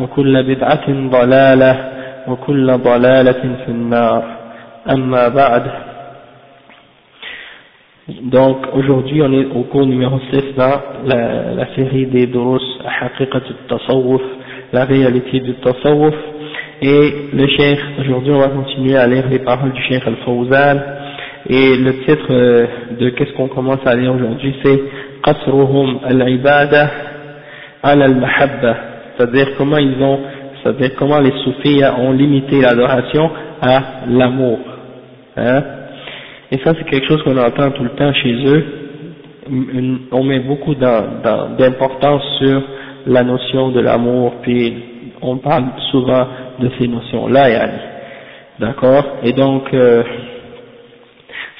وكل بدعة ضلالة وكل ضلالة في النار أما بعد Donc aujourd'hui on est au cours numéro 6 dans la, la série des durus Haqiqat al-Tasawwuf, la réalité du Tasawwuf et le Cheikh, aujourd'hui on va continuer à lire les paroles du Cheikh Al-Fawzan et le titre de qu'est-ce qu'on commence à lire aujourd'hui c'est Qasruhum al-Ibada al-Mahabba c'est-à-dire comment ils ont, c'est-à-dire comment les soufis ont limité l'adoration à l'amour. Hein Et ça c'est quelque chose qu'on entend tout le temps chez eux. On met beaucoup d'importance sur la notion de l'amour, puis on parle souvent de ces notions-là, Yanni. D'accord? Et donc, euh,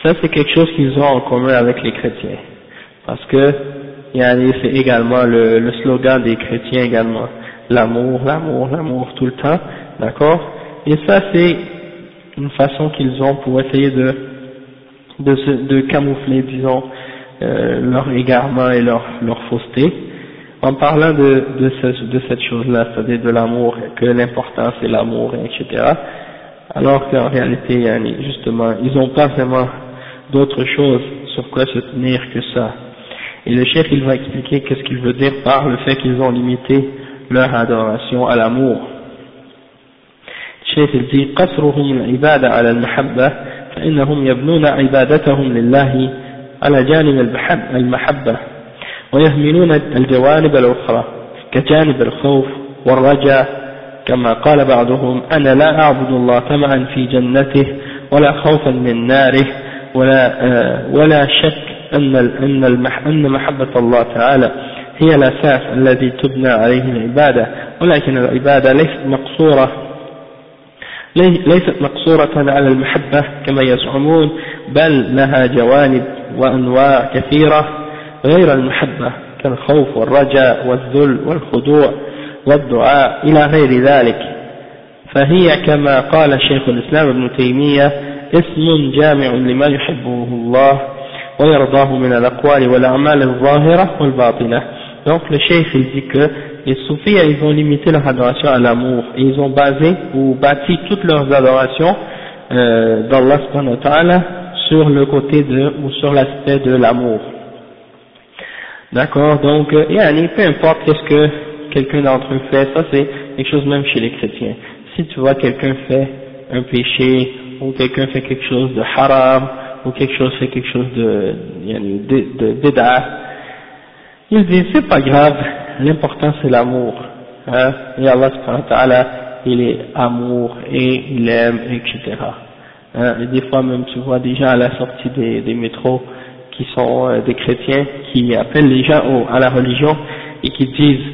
ça c'est quelque chose qu'ils ont en commun avec les chrétiens. Parce que, Yanni, c'est également le, le slogan des chrétiens également l'amour, l'amour, l'amour tout le temps, d'accord? Et ça c'est une façon qu'ils ont pour essayer de de, se, de camoufler, disons, euh, leur égarement et leur, leur fausseté, en parlant de, de, ce, de cette chose-là, c'est-à-dire de l'amour, que l'important c'est l'amour, etc. Alors qu'en réalité, justement, ils n'ont pas vraiment d'autre chose sur quoi se tenir que ça. Et le chef, il va expliquer qu'est-ce qu'il veut dire par le fait qu'ils ont limité leur adoration à l'amour. الشيخ الجي قصرهم العبادة على المحبة فإنهم يبنون عبادتهم لله على جانب المحبة ويهملون الجوانب الأخرى كجانب الخوف والرجاء كما قال بعضهم أنا لا أعبد الله طمعا في جنته ولا خوفا من ناره ولا, ولا شك أن أن محبة الله تعالى هي الأساس الذي تبنى عليه العبادة ولكن العبادة ليست مقصورة ليست مقصورة على المحبة كما يزعمون بل لها جوانب وأنواع كثيرة غير المحبة كالخوف والرجاء والذل والخضوع والدعاء إلى غير ذلك. فهي كما قال شيخ الإسلام ابن تيمية اسم جامع لما يحبه الله ويرضاه من الأقوال والأعمال الظاهرة والباطنة. Donc le cheikh il dit que les soufis ils ont limité leur adoration à l'amour ils ont basé ou bâti toutes leurs adorations euh, d'Allah sur le côté de ou sur l'aspect de l'amour. D'accord? Donc yani, peu importe qu'est-ce que quelqu'un d'entre eux fait, ça c'est quelque chose même chez les chrétiens. Si tu vois quelqu'un fait un péché ou quelqu'un fait quelque chose de haram ou quelque chose fait quelque chose de, yani, de, de, de il dit c'est pas grave, l'important c'est l'amour. Hein, et Allah subhanahu wa ta'ala, il est amour et il aime, etc. Hein, et des fois même tu vois gens à la sortie des, des métros qui sont euh, des chrétiens, qui appellent les gens au, à la religion et qui disent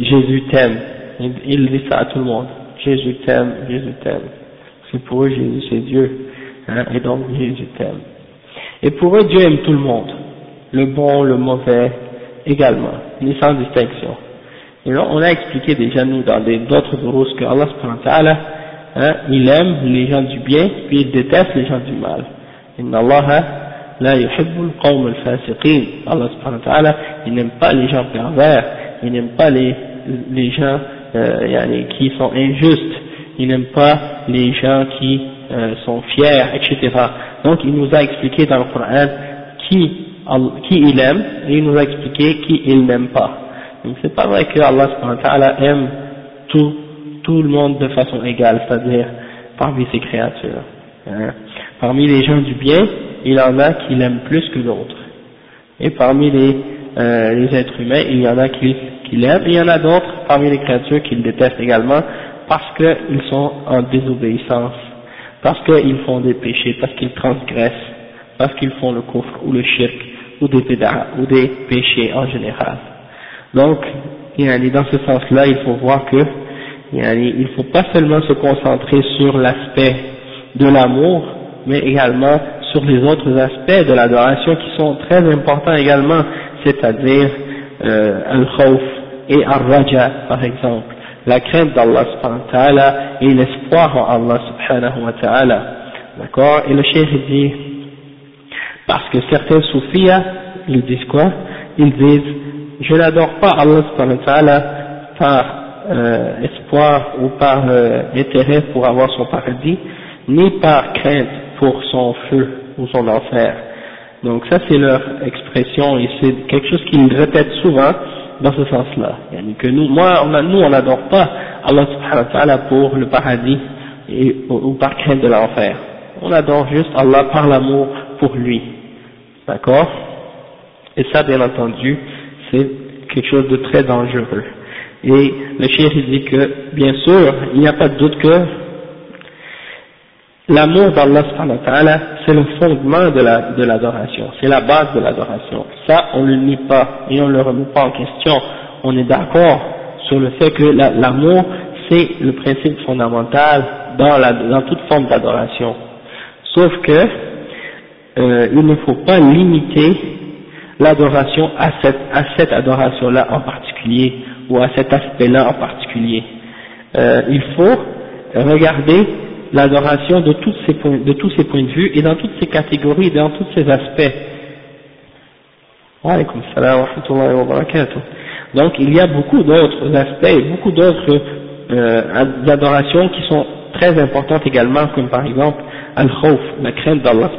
Jésus t'aime. Il, il dit ça à tout le monde. Jésus t'aime, Jésus t'aime. C'est pour eux Jésus c'est Dieu. Hein, et donc Jésus t'aime. Et pour eux Dieu aime tout le monde. Le bon, le mauvais, également, ni sans distinction. Et là, on a expliqué déjà nous dans d'autres sources que Allah subhanahu hein, il aime les gens du bien, puis il déteste les gens du mal. Inna Allah la yuhibbul qawm al-fasiqin. Allah subhanahu wa ta'ala, il n'aime pas les gens pervers, il n'aime pas les, les gens euh, qui sont injustes, il n'aime pas les gens qui euh, sont fiers, etc. Donc il nous a expliqué dans le Coran qui qui il aime et il nous a expliqué qui il n'aime pas donc c'est pas vrai que Allah aime tout, tout le monde de façon égale c'est-à-dire parmi ses créatures hein. parmi les gens du bien il y en a qui l'aiment plus que d'autres. Et parmi les, euh, les êtres humains, il y en a qui, qui l'aiment, il y en a d'autres parmi les créatures qui le détestent également, parce qu'ils sont en désobéissance, parce qu'ils font des péchés, parce qu'ils transgressent, parce qu'ils font le coffre ou le shirk, ou des péchés en général. Donc, dans ce sens-là, il faut voir que il ne faut pas seulement se concentrer sur l'aspect de l'amour, mais également sur les autres aspects de l'adoration qui sont très importants également, c'est-à-dire euh, al-khawf et al-raja par exemple, la crainte d'Allah subhanahu wa ta'ala et l'espoir en Allah subhanahu wa ta'ala. D'accord? Et le cheikh dit, parce que certains soufis, ils disent quoi? Ils disent, je n'adore pas Allah par euh, espoir ou par euh, intérêt pour avoir son paradis, ni par crainte pour son feu ou son enfer. Donc ça c'est leur expression et c'est quelque chose qu'ils répètent souvent dans ce sens-là. Que nous, moi, on nous on n'adore pas Allah subhanahu wa ta'ala pour le paradis ou, par crainte de l'enfer. On adore juste Allah par l'amour pour lui. D'accord Et ça bien entendu c'est quelque chose de très dangereux. Et le chef dit que bien sûr il n'y a pas de doute que L'amour d'Allah c'est le fondement de l'adoration, c'est la base de l'adoration. Ça, on ne le nie pas et on ne le remet pas en question. On est d'accord sur le fait que l'amour, c'est le principe fondamental dans, la, dans toute forme d'adoration. Sauf que euh, il ne faut pas limiter l'adoration à cette, adoration-là en particulier ou à cet aspect-là en particulier. Euh, il faut regarder l'adoration de, tous ces points, de vue et dans toutes ces catégories, dans tous ces aspects. Donc il y a beaucoup d'autres aspects, beaucoup d'autres euh, adorations qui sont très importantes également, comme par exemple al-khawf, la crainte d'Allah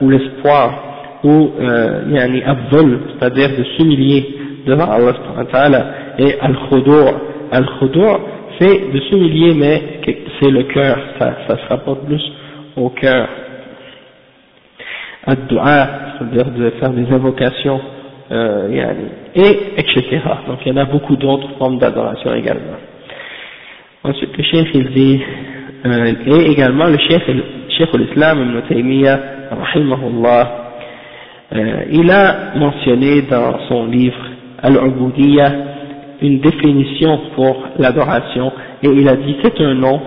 ou l'espoir, ou euh, yani c'est-à-dire de s'humilier devant Allah et al-khudur. Al-khudur, c'est de s'humilier, mais c'est le cœur, ça, ça se rapporte plus au cœur. Ad-du'a, c'est-à-dire de faire des invocations, euh, et etc. Donc il y en a beaucoup d'autres formes d'adoration également. Ensuite, le chef il dit, euh, et également le chef, chef l'islam Ibn Taymiyyah, euh, il a mentionné dans son livre Al-Ubudiyya une définition pour l'adoration et il a dit c'est un nom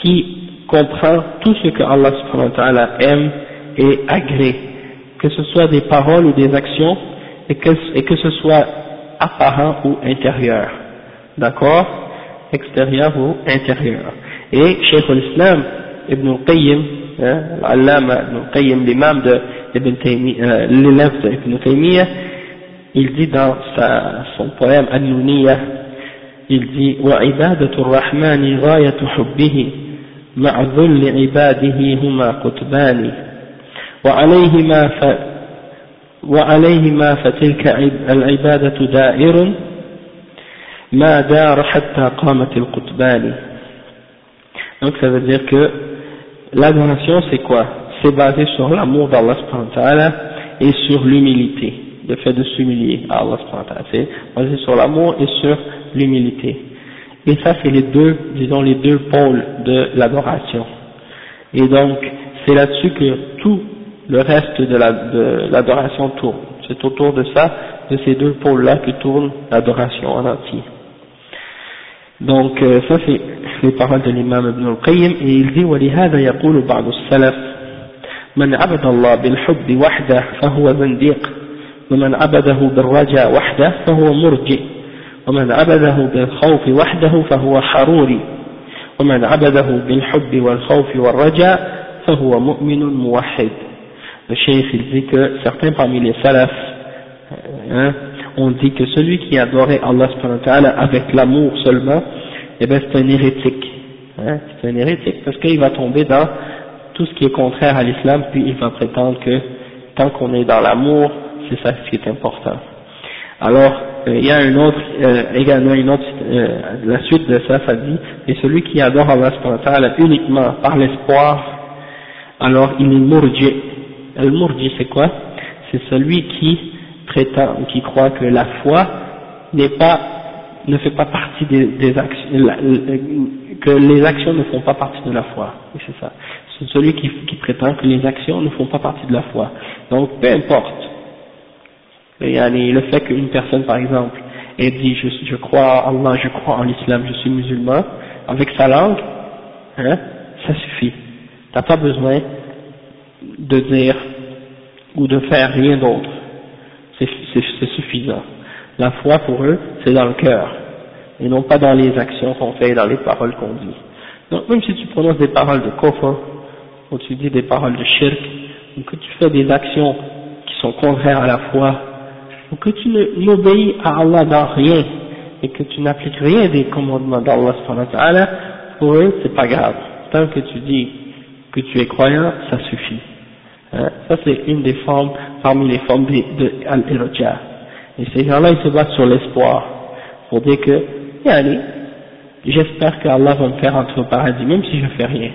qui comprend tout ce que Allah subhanahu wa ta'ala aime et agrée, que ce soit des paroles ou des actions et que ce soit apparent ou intérieur. D'accord? Extérieur ou intérieur. Et Cheikh al-Islam, Ibn al-Qayyim, hein, Ibn al-Qayyim, l'imam de Ibn euh, l'élève d'Ibn Taymiyyah, il dit dans sa, son poème An-Nuniyah, il dit وعبادة الرحمن غاية حبه مع ذل عباده هما قطبان وعليهما ف وعليهما فتلك العبادة دائر ما دار حتى قامت القطبان donc ça veut dire que l'adoration c'est quoi? C'est basé sur l'amour d'Allah et sur l'humilité le fait de s'humilier à Allah c'est basé sur l'amour et sur l'humilité. Et ça, c'est les deux, disons, les deux pôles de l'adoration. Et donc, c'est là-dessus que tout le reste de l'adoration tourne. C'est autour de ça, de ces deux pôles-là que tourne l'adoration en entier. Donc, euh, ça c'est les paroles de l'imam Ibn al-Qayyim, et il dit, وَلِهَذَا يَقُولُ بَعْضُ السَّلَفِ مَنْ عَبَدَ اللَّهِ بِالْحُبِّ وَحْدَهُ فَهُوَ زَنْدِيقٌ ومن عبده بالرجاء وحده فهو مرجئ ومن عبده بالخوف وحده فهو حروري ومن عبده بالحب والخوف والرجاء فهو مؤمن موحد le cheikh il dit que certains parmi les salafs hein, ont dit que celui qui adorait Allah avec l'amour seulement, eh ben c'est un hérétique. Hein, c'est un hérétique parce qu'il va tomber dans tout ce qui est contraire à l'islam, puis il va prétendre que tant qu'on est dans l'amour, c'est ça qui est important. Alors, euh, il y a un autre, euh, également une autre, euh, la suite de ça, ça dit, et celui qui adore Allah uniquement par l'espoir, alors il est mourji. Le mourji c'est quoi? C'est celui qui prétend qui croit que la foi n'est pas, ne fait pas partie des, actions, que les actions ne font pas partie de la foi. C'est ça. C'est celui qui, qui prétend que les actions ne font pas partie de la foi. Donc, peu importe le fait qu'une personne, par exemple, ait dit je, je crois en Allah, je crois en l'islam, je suis musulman, avec sa langue, hein, ça suffit. T'as pas besoin de dire ou de faire rien d'autre. C'est suffisant. La foi pour eux, c'est dans le cœur, et non pas dans les actions qu'on fait, dans les paroles qu'on dit. Donc même si tu prononces des paroles de kofr, ou tu dis des paroles de shirk, ou que tu fais des actions qui sont contraires à la foi, ou que tu n'obéis à Allah dans rien et que tu n'appliques rien des commandements d'Allah pour eux c'est pas grave. Tant que tu dis que tu es croyant, ça suffit. Hein? Ça c'est une des formes, parmi les formes de, de al Et ces gens-là ils se battent sur l'espoir pour dire que, allez, j'espère qu'Allah va me faire entrer au paradis même si je fais rien.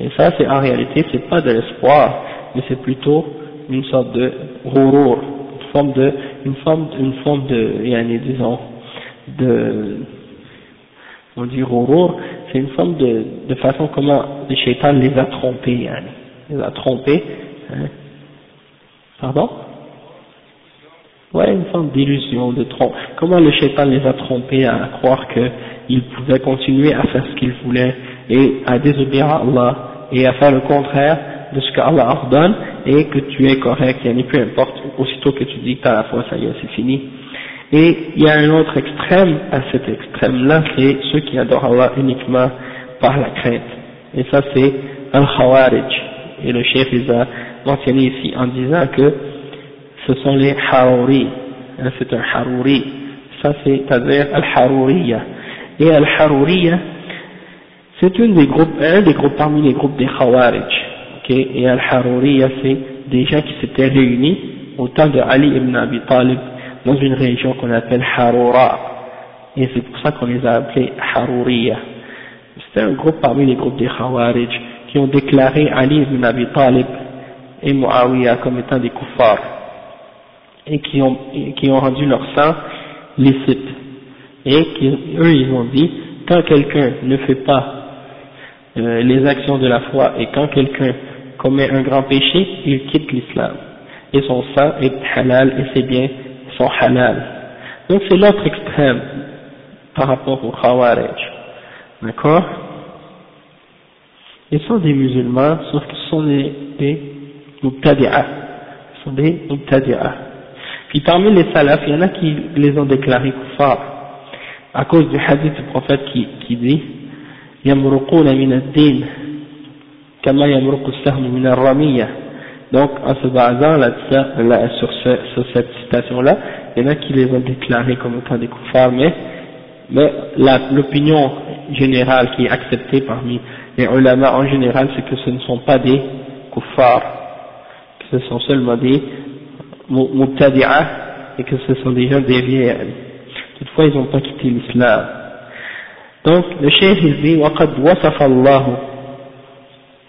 Et ça c'est en réalité c'est pas de l'espoir, mais c'est plutôt une sorte de rourour, forme de, une forme, une forme de, yani, disons, de, on dit rouro, c'est une forme de, de façon comment le shaitan les a trompés, yani, les a trompés, hein. pardon? Ouais, une forme d'illusion, de trompe. Comment le shaitan les a trompés à croire qu'ils pouvaient continuer à faire ce qu'ils voulaient et à désobéir à Allah et à faire le contraire de ce qu'Allah ordonne et que tu es correct, a peu importe, aussitôt que tu dis que tu as la foi, ça y est, c'est fini. Et il y a un autre extrême à cet extrême-là, c'est ceux qui adorent Allah uniquement par la crainte. Et ça c'est Al-Khawarij. Et le chef les a mentionné ici en disant que ce sont les Harouri. Hein, c'est un Harouri. Ça c'est-à-dire Al-Harouriya. Et Al-Harouriya, c'est un des groupes, un des groupes parmi les groupes des Khawarij et Al-Haruriya c'est des gens qui s'étaient réunis au temps de Ali ibn Abi Talib dans une région qu'on appelle Harura et c'est pour ça qu'on les a appelés Haruriya c'était un groupe parmi les groupes des Khawarij qui ont déclaré Ali ibn Abi Talib et Muawiyah comme étant des kuffars et qui ont, qui ont rendu leur sang licite et eux ils ont dit quand quelqu'un ne fait pas euh, les actions de la foi et quand quelqu'un commet un grand péché, il quitte l'islam. Et son sang est halal et ses biens sont halal. Donc c'est l'autre extrême par rapport au Khawarij. D'accord? Ils sont des musulmans, sauf qu'ils sont des, des Mubtadi'a. Ils sont des Mubtadi'a. Puis parmi les salafs, il y en a qui les ont déclarés kuffar. À cause du hadith du prophète qui, qui dit يمرقون من الدين donc en se basant là, là sur, ce, sur, cette citation là il y en a qui les ont déclarés comme étant des kuffars mais, mais l'opinion générale qui est acceptée parmi les ulama en général c'est que ce ne sont pas des kuffars que ce sont seulement des mubtadi'ah et que ce sont des gens déviés toutefois ils n'ont pas quitté l'islam donc le cheikh il dit وقد وصف الله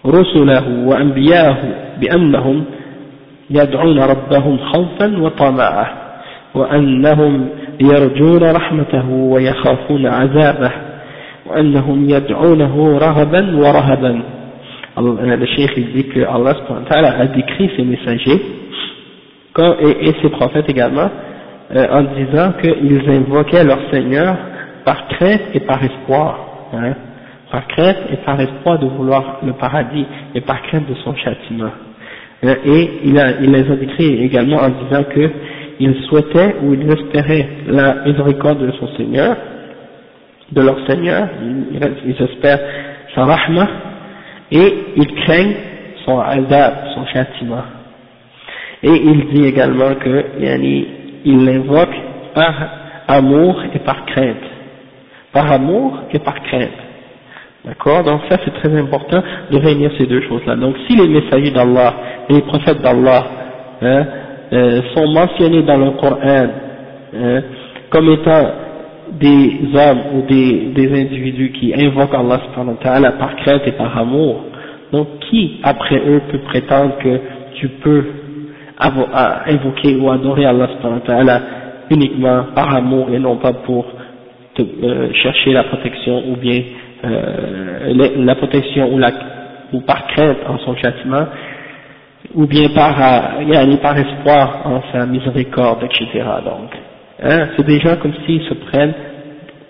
رسله وأنبياءه بأنهم يدعون ربهم خوفا وطمعا وأنهم يرجون رحمته ويخافون عذابه وأنهم يدعونه رغبا ورهبا le cheikh dit que Allah a décrit ses messagers et, et ses prophètes également euh, en disant qu'ils invoquaient leur Seigneur par crainte et par espoir hein, par crainte et par espoir de vouloir le paradis et par crainte de son châtiment. Euh, et il, a, il les a décrits également en disant qu'ils souhaitaient ou ils espéraient la miséricorde de son Seigneur, de leur Seigneur, ils, espèrent sa rahma, et ils craignent son azab, son châtiment. Et il dit également que yani, il l'invoque par amour et par crainte. Par amour et par crainte. D'accord? Donc ça c'est très important de réunir ces deux choses-là. Donc si les messagers d'Allah et les prophètes d'Allah hein, euh, sont mentionnés dans le Coran hein, comme étant des hommes ou des, des individus qui invoquent Allah par crainte et par amour, donc qui après eux peut prétendre que tu peux invoquer ou adorer Allah uniquement par amour et non pas pour te, euh, chercher la protection ou bien euh, la, protection ou, la, ou par crainte en son châtiment ou bien par, euh, par espoir en sa miséricorde, etc. Donc, hein, c'est des gens comme s'ils se prennent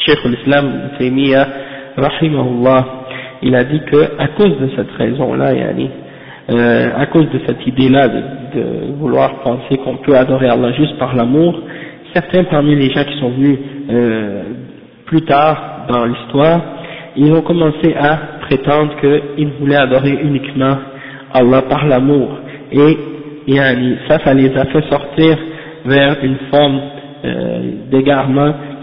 Cheikh l'Islam Taymiyyah, rahimahullah, il a dit que à cause de cette raison-là, yani, euh, à cause de cette idée-là de, vouloir penser qu'on peut adorer Allah juste par l'amour, certains parmi les gens qui sont venus euh, plus tard dans l'histoire, ils ont commencé à prétendre qu'ils voulaient adorer uniquement Allah par l'amour. Et yani, ça, ça les a fait sortir vers une forme euh, d'égarement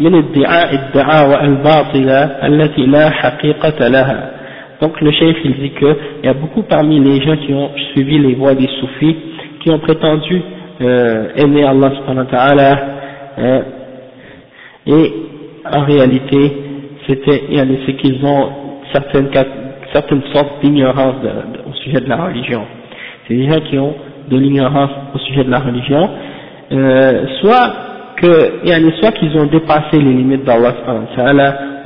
من ادعاء الدعاوى الباطلة التي لا حقيقة لها Donc le chef il dit qu'il y a beaucoup parmi les gens qui ont suivi les voies des soufis qui ont prétendu euh, aimer Allah subhanahu wa ta'ala euh, et en réalité c'était c'est qu'ils ont certaines, certaines sortes d'ignorance au sujet de la religion. C'est des gens qui ont de l'ignorance au sujet de la religion, euh, soit que, soit qu'ils ont dépassé les limites d'Allah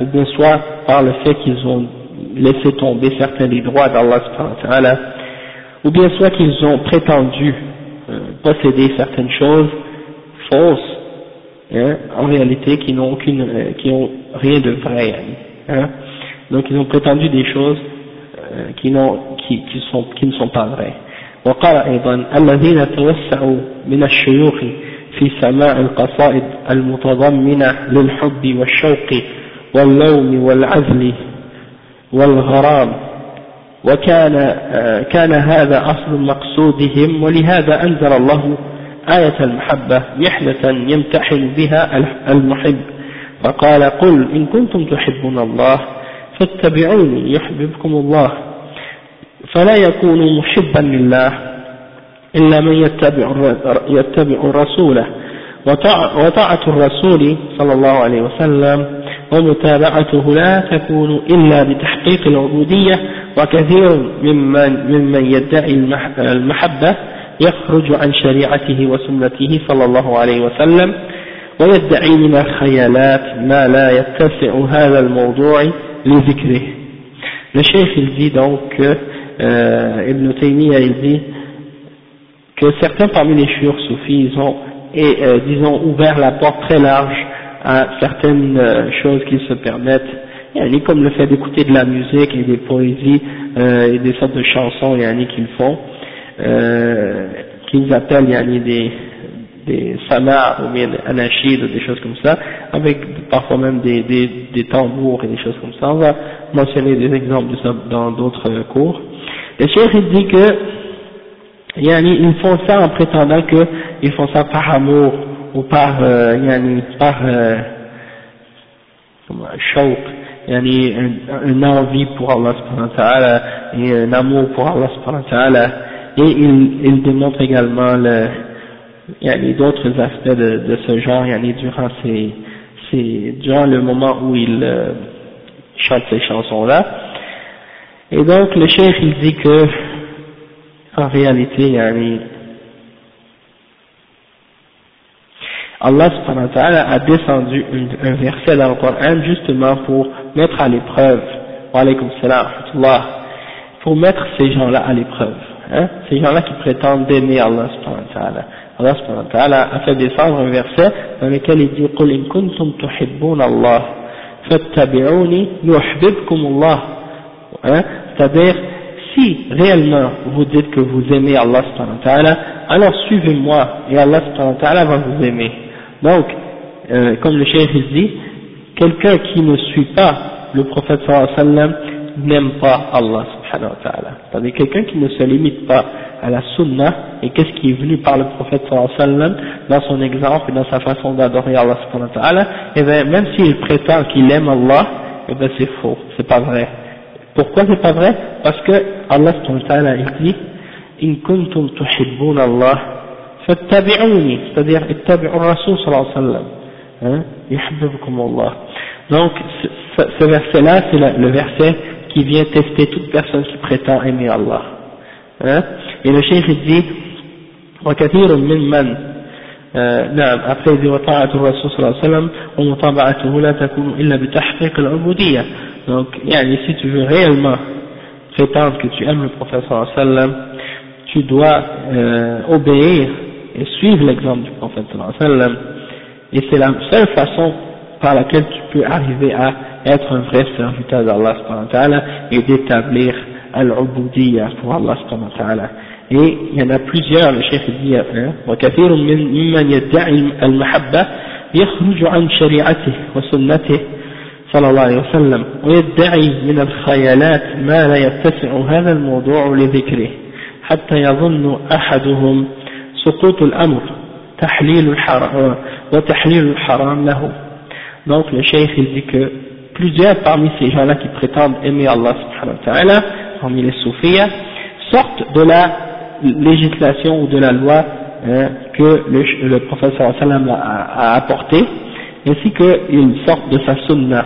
ou bien soit par le fait qu'ils ont laisser tomber certains des droits d'Allah ou bien soit qu'ils ont prétendu euh, posséder certaines choses fausses, hein, en réalité qui n'ont aucune, euh, qui ont rien de vrai. Hein. Donc ils ont prétendu des choses euh, qui, n'ont, qui, sont, qui ne sont pas vraies. في سماع القصائد المتضمنة للحب والشوق واللوم والعزل والغرام. وكان آه، كان هذا أصل مقصودهم ولهذا أنزل الله آية المحبة محنة يمتحن بها المحب. فقال قل إن كنتم تحبون الله فاتبعوني يحببكم الله. فلا يكون محبا لله. إلا من يتبع, يتبع رسوله وطاعة الرسول صلى الله عليه وسلم ومتابعته لا تكون إلا بتحقيق العبودية وكثير ممن, ممن يدعي المحبة يخرج عن شريعته وسنته صلى الله عليه وسلم ويدعي من الخيالات ما لا يتسع هذا الموضوع لذكره. Il dit donc euh, Ibn Taymiyyah il dit que certains parmi les chouurs soufis ils ont et, euh, disons ouvert la porte très large à certaines euh, choses qu'ils se permettent, yani comme le fait d'écouter de la musique et des poésies euh, et des sortes de chansons yani, qu'ils font, euh, qu'ils appellent yani, des, des samars ou bien des anachid ou des choses comme ça, avec parfois même des, des, des tambours et des choses comme ça. On va mentionner des exemples de ça dans d'autres cours. Le cheikh dit que yani, ils font ça en prétendant qu'ils font ça par amour ou par euh, yani, par euh, shawq, yani une, une envie pour Allah subhanahu wa ta'ala et un amour pour Allah subhanahu wa ta'ala et il, il démontre également le, il y a d'autres aspects de, de, ce genre, il y a durant ces, ces, durant le moment où il euh, chante ces chansons-là. Et donc le chef il dit que en réalité, yani, Allah subhanahu wa ta'ala a descendu un verset dans le Coran justement pour mettre à l'épreuve, pour mettre ces gens-là à l'épreuve, hein, ces gens-là qui prétendent aimer Allah subhanahu wa ta'ala. Allah subhanahu wa ta'ala a fait descendre un verset dans lequel il dit قُلْ إِن كُنْتُمْ تُحِبُّونَ اللَّهِ فَاتَّبِعُونِ يُحْبِبْكُمُ اللَّهِ hein, c'est-à-dire si réellement vous dites que vous aimez Allah alors suivez-moi et Allah va vous aimer. Donc euh, comme le cheikh dit quelqu'un qui ne suit pas le prophète sallam n'aime pas Allah subhanahu wa ta'ala. C'est-à-dire quelqu'un qui ne se limite pas à la sunna et qu'est-ce qui est venu par le prophète sallam dans son exemple et dans sa façon d'adorer Allah subhanahu wa ta'ala et bien même s'il prétend qu'il aime Allah et eh bien c'est faux, c'est pas vrai pourquoi c'est pas vrai Parce que Allah ta'ala il dit In kuntum tuhibbun Allah fattabi'uni c'est-à-dire ittabi'u rasul sallallahu alayhi wa sallam Allah donc ce, verset-là c'est le verset qui vient tester toute personne qui prétend aimer Allah et le cheikh il dit وكثير ممن نعم dit وطاعة الرسول صلى الله عليه وسلم ومطابعته لا تكون إلا بتحقيق العبودية donc yani, si tu veux réellement prétendre que tu aimes le prophète sallallahu alayhi wa sallam tu dois euh, obéir et suivre l'exemple du prophète sallallahu alayhi wa sallam et c'est la seule façon par laquelle tu peux arriver à être un vrai serviteur d'Allah et d'établir al-ubudiyya pour Allah et il y en a plusieurs le chef dit وكثير ممن يدعي المحبة يخرج عن شريعته وسنته صلى الله عليه وسلم ويدعي من الخيالات ما لا يتسع هذا الموضوع لذكره حتى يظن أحدهم سقوط الأمر تحليل الحرام وتحليل الحرام له donc le cheikh il dit que plusieurs parmi ces gens-là qui prétendent aimer Allah subhanahu wa ta'ala parmi les soufis sortent de la législation ou de la loi hein, que le, le prophète sallallahu alayhi wa sallam a, a apporté ainsi qu'ils sortent de sa sunna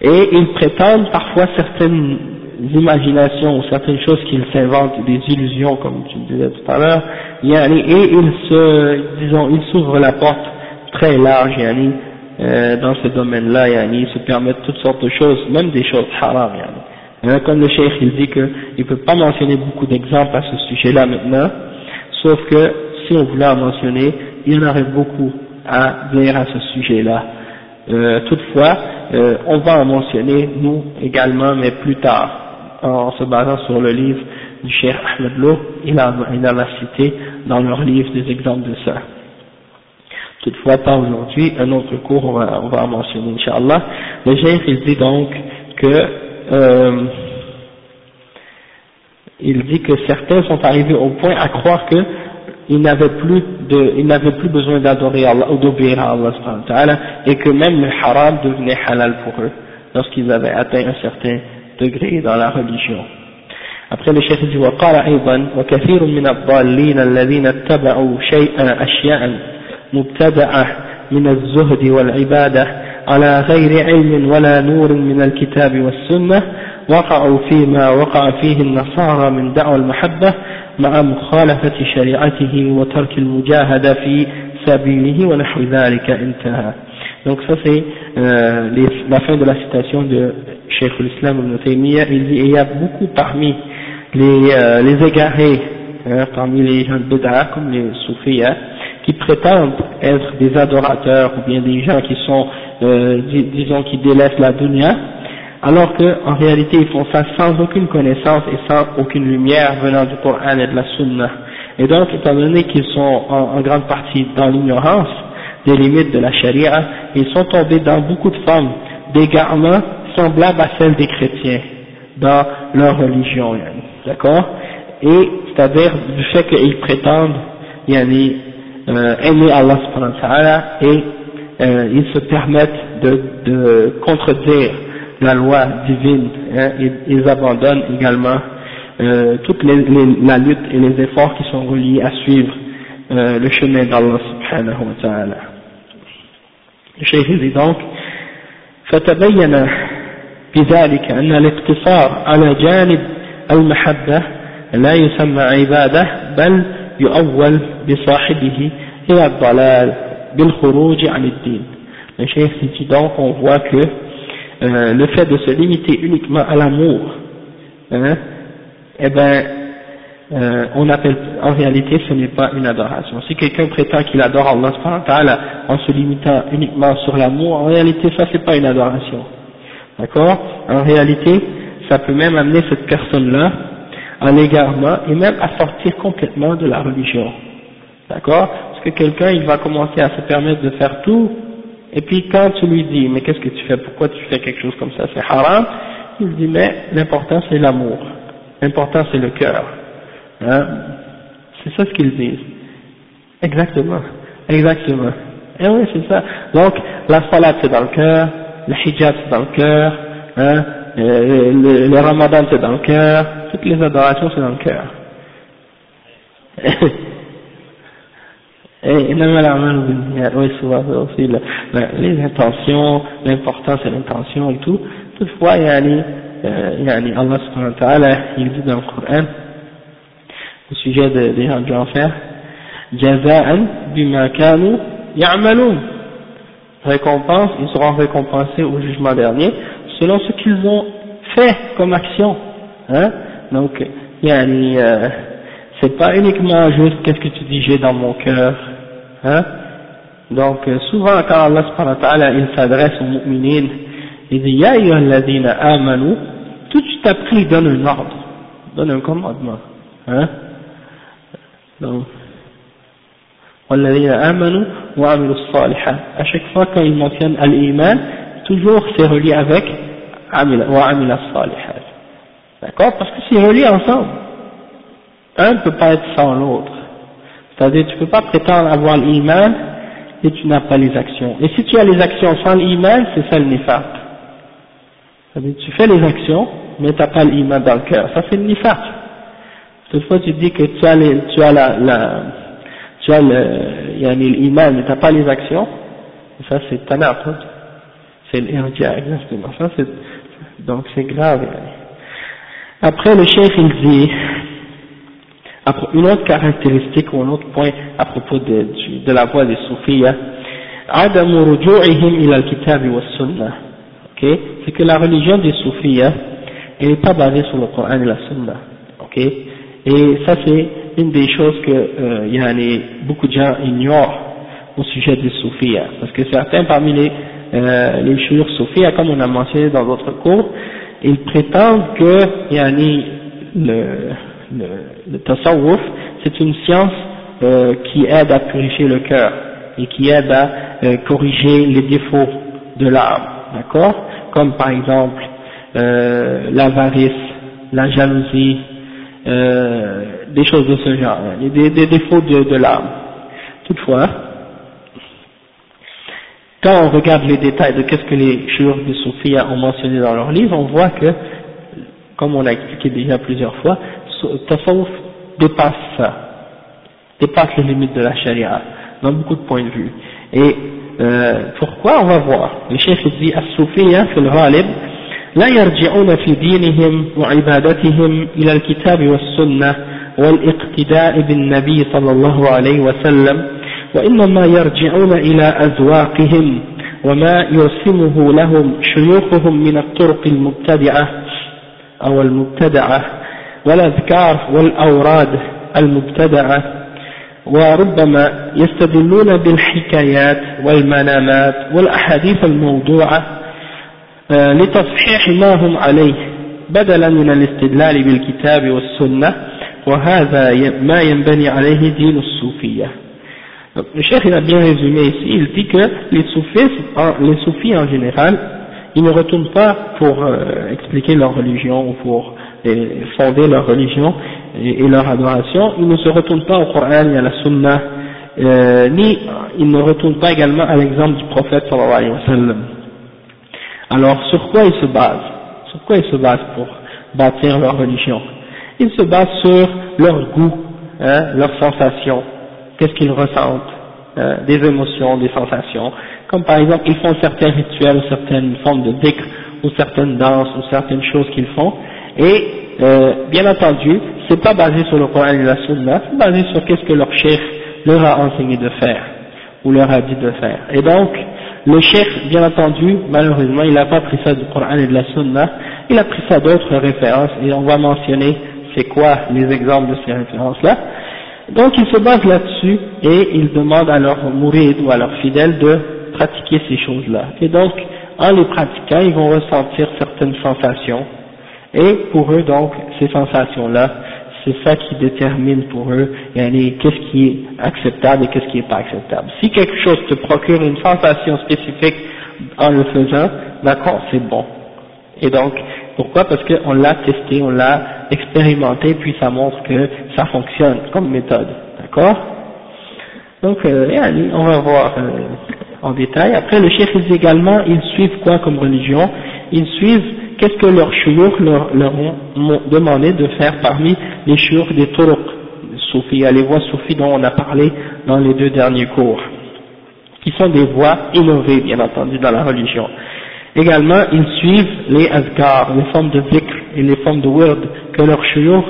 et ils prétendent parfois certaines imaginations ou certaines choses qu'ils s'inventent, des illusions comme tu disais tout à l'heure, et ils se, disons, ils s'ouvrent la porte très large, yani, euh, dans ce domaine-là, yani, ils se permettent toutes sortes de choses, même des choses haram, yani. Comme le cheikh, il dit qu'il ne peut pas mentionner beaucoup d'exemples à ce sujet-là maintenant, sauf que si on voulait en mentionner, il y en aurait beaucoup à dire à ce sujet-là. Euh, toutefois, euh, on va en mentionner, nous également, mais plus tard, en se basant sur le livre du Cheikh Ahmed Lo, il en, a cité dans leur livre des exemples de ça. Toutefois, pas aujourd'hui, un autre cours, on va, on va en mentionner, Inch'Allah. Le Cheikh, il dit donc que, euh, il dit que certains sont arrivés au point à croire que ils n'avaient plus de, ils n'avaient plus besoin d'adorer Allah ou d'obéir à Allah et que même le haram devenait halal pour eux lorsqu'ils avaient atteint un certain degré dans la religion. Après le chef dit وقال أيضا وكثير من الضالين الذين اتبعوا شيئا أشياء مبتدعة من الزهد والعبادة على غير علم ولا نور من الكتاب والسنة وقعوا فيما وقع فيه النصارى من دعوى المحبة مع مخالفة شريعته وترك المجاهدة في سبيله ونحو ذلك انتهى donc ça c'est euh, les, la fin de la citation de Cheikh l'Islam ibn Taymiyyah il dit il y a beaucoup parmi les, euh, les égarés hein, parmi les gens de Bida comme les soufis hein, qui prétendent être des adorateurs ou bien des gens qui sont euh, dis, disons qui délaissent la dunya alors qu'en réalité ils font ça sans aucune connaissance et sans aucune lumière venant du Coran et de la Sunna. Et donc, étant donné qu'ils sont en, grande partie dans l'ignorance des limites de la charia, ils sont tombés dans beaucoup de formes d'égarements semblables à celles des chrétiens dans leur religion, d'accord? Et c'est-à-dire du fait qu'ils prétendent yani, euh, aimer Allah et euh, ils se permettent de, de contredire la loi divine, hein, ils, abandonnent également euh, toutes les, la lutte et les efforts qui sont reliés à suivre euh, le chemin d'Allah subhanahu wa ta'ala. Le cheikh dit donc فتبين بذلك أن الاقتصار على جانب المحبة لا يسمى عبادة بل يؤول بصاحبه إلى الضلال بالخروج عن الدين Le cheikh dit donc on voit que euh, le fait de se limiter uniquement à l'amour, hein, eh ben, euh, on appelle, en réalité, ce n'est pas une adoration. Si quelqu'un prétend qu'il adore Allah en se limitant uniquement sur l'amour, en réalité, ça c'est pas une adoration. D'accord? En réalité, ça peut même amener cette personne-là à l'égarement et même à sortir complètement de la religion. D'accord? Parce que quelqu'un, il va commencer à se permettre de faire tout, et puis quand tu lui dis, mais qu'est-ce que tu fais? Pourquoi tu fais quelque chose comme ça? C'est haram. Il dit, mais l'important c'est l'amour. L'important c'est le cœur. Hein? C'est ça ce qu'ils disent. Exactement. Exactement. Et eh oui, c'est ça. Donc, la salat c'est dans le cœur, le hijab c'est dans le cœur, hein, euh, le, le, ramadan c'est dans le cœur, toutes les adorations c'est dans le cœur. Et aussi les intentions, l'important c'est l'intention et tout. Toutefois, yani, euh, yani Allah subhanahu wa ta'ala, il dit dans le Coran, au sujet des gens de l'enfer, Jaza'an bima kanu ya'maloun. Récompense, ils seront récompensés au jugement dernier, selon ce qu'ils ont fait comme action. Hein? Donc, yani, euh, c'est pas uniquement juste qu'est-ce que tu dis j'ai dans mon cœur, hein? Donc, euh, souvent quand Allah subhanahu wa ta'ala, il s'adresse aux mu'minines, il dit, Ya ayyuhalladhina amanu, tout de suite après il donne un ordre, donne un commandement, hein? Donc, amanu wa amilu salihat. À chaque fois quand il mentionne al-iman, toujours c'est relié avec wa amila salihat. D'accord? Parce que c'est relié ensemble. Un ne peut pas être sans l'autre. C'est-à-dire, tu ne peux pas prétendre avoir l'iman et tu n'as pas les actions. Et si tu as les actions sans l'iman, c'est ça le nifaq. C'est-à-dire, tu fais les actions, mais tu n'as pas l'iman dans le cœur. Ça, c'est le nifaq. Toutefois, tu dis que tu as, les, tu as la, la tu as l'iman, mais tu n'as pas les actions. Ça, c'est tanaqud. C'est l'irja, exactement. Ça, c'est, donc c'est grave. Après, le chef, il dit, une autre caractéristique ou un autre point à propos de, de la voie des soufis, عدم رجوعهم إلى الكتاب والسنة ok c'est que la religion des soufis elle n'est pas basée sur le Coran et la Sunna ok et ça c'est une des choses que euh, y a beaucoup de gens ignorent au sujet des soufis parce que certains parmi les euh, les chouïrs soufis comme on a mentionné dans d'autres cours ils prétendent que yani, le le, le tasawwuf, c'est une science euh, qui aide à purifier le cœur et qui aide à euh, corriger les défauts de l'âme, d'accord? Comme par exemple euh, l'avarice, la jalousie, des choses de ce genre, des, des défauts de, l'âme. Toutefois, quand on regarde les détails de qu'est-ce que les chirurgiens de Sophia ont mentionné dans leur livre, on voit que, comme on a expliqué déjà plusieurs fois, tasawwuf dépasse ça, dépasse les limites de la charia, dans beaucoup de points de vue. Et euh, pourquoi On va voir. Le chef dit الصوفية في الغالب لا يرجعون في دينهم وعبادتهم إلى الكتاب والسنة والاقتداء بالنبي صلى الله عليه وسلم وإنما يرجعون إلى أذواقهم وما يرسمه لهم شيوخهم من الطرق المبتدعة أو المبتدعة والأذكار والأوراد المبتدعة وربما يستدلون بالحكايات والمنامات والأحاديث الموضوعة آه، لتصحيح ما هم عليه بدلا من الاستدلال بالكتاب والسنة وهذا ما ينبني عليه دين الصوفية. Le chef il a bien résumé ici, il dit que les soufis, les soufis en général, ils ne retournent pas pour euh, expliquer leur religion ou pour et fonder leur religion et, leur adoration, ils ne se retournent pas au Coran ni à la Sunna, euh, ni ils ne retournent pas également à l'exemple du prophète sallallahu alayhi wa sallam. Alors sur quoi ils se basent? Sur quoi ils se basent pour bâtir leur religion? Ils se basent sur leur goût, hein, leurs sensations, qu'est-ce qu'ils ressentent, hein, des émotions, des sensations. Comme par exemple, ils font certains rituels, certaines formes de dhikr, ou certaines danses, ou certaines choses qu'ils font, et euh, bien entendu, c'est pas basé sur le Coran et la Sunna, c'est basé sur qu'est-ce que leur chef leur a enseigné de faire, ou leur a dit de faire. Et donc, le chef, bien entendu, malheureusement, il n'a pas pris ça du Coran et de la Sunna, il a pris ça d'autres références, et on va mentionner c'est quoi les exemples de ces références-là. Donc ils se basent là-dessus et ils demandent à leurs mourides ou à leurs fidèles de pratiquer ces choses-là. Et donc, en les pratiquant, ils vont ressentir certaines sensations. Et pour eux, donc, ces sensations-là, c'est ça qui détermine pour eux qu'est-ce qui est acceptable et qu'est-ce qui n'est pas acceptable. Si quelque chose te procure une sensation spécifique en le faisant, d'accord, c'est bon. Et donc, pourquoi? Parce qu'on l'a testé, on l'a expérimenté, puis ça montre que ça fonctionne comme méthode. D'accord? Donc, euh, on va voir euh, en détail. Après, le chef dit également, ils suivent quoi comme religion? Ils suivent qu'est-ce que leurs chouyours leur, ont demandé de faire parmi les chouyours des turuq soufis, les voies soufis dont on a parlé dans les deux derniers cours, qui sont des voies innovées, bien entendu, dans la religion. Également, ils suivent les azkar, les formes de zikr et les formes de word que leurs chouyours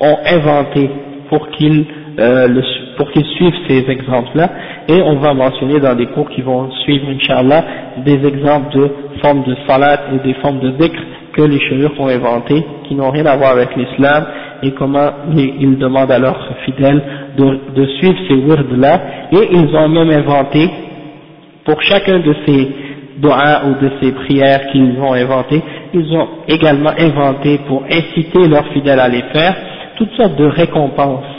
ont inventées pour qu'ils euh, pour qu'ils suivent ces exemples-là, et on va mentionner dans des cours qui vont suivre, Inch'Allah, des exemples de formes de salat et des formes de dhikr que les chouyours ont inventées, qui n'ont rien à voir avec l'islam, et comment ils demandent à leurs fidèles de, de suivre ces words-là, et ils ont même inventé, pour chacun de ces doigts ou de ces prières qu'ils ont inventées, ils ont également inventé pour inciter leurs fidèles à les faire, toutes sortes de récompenses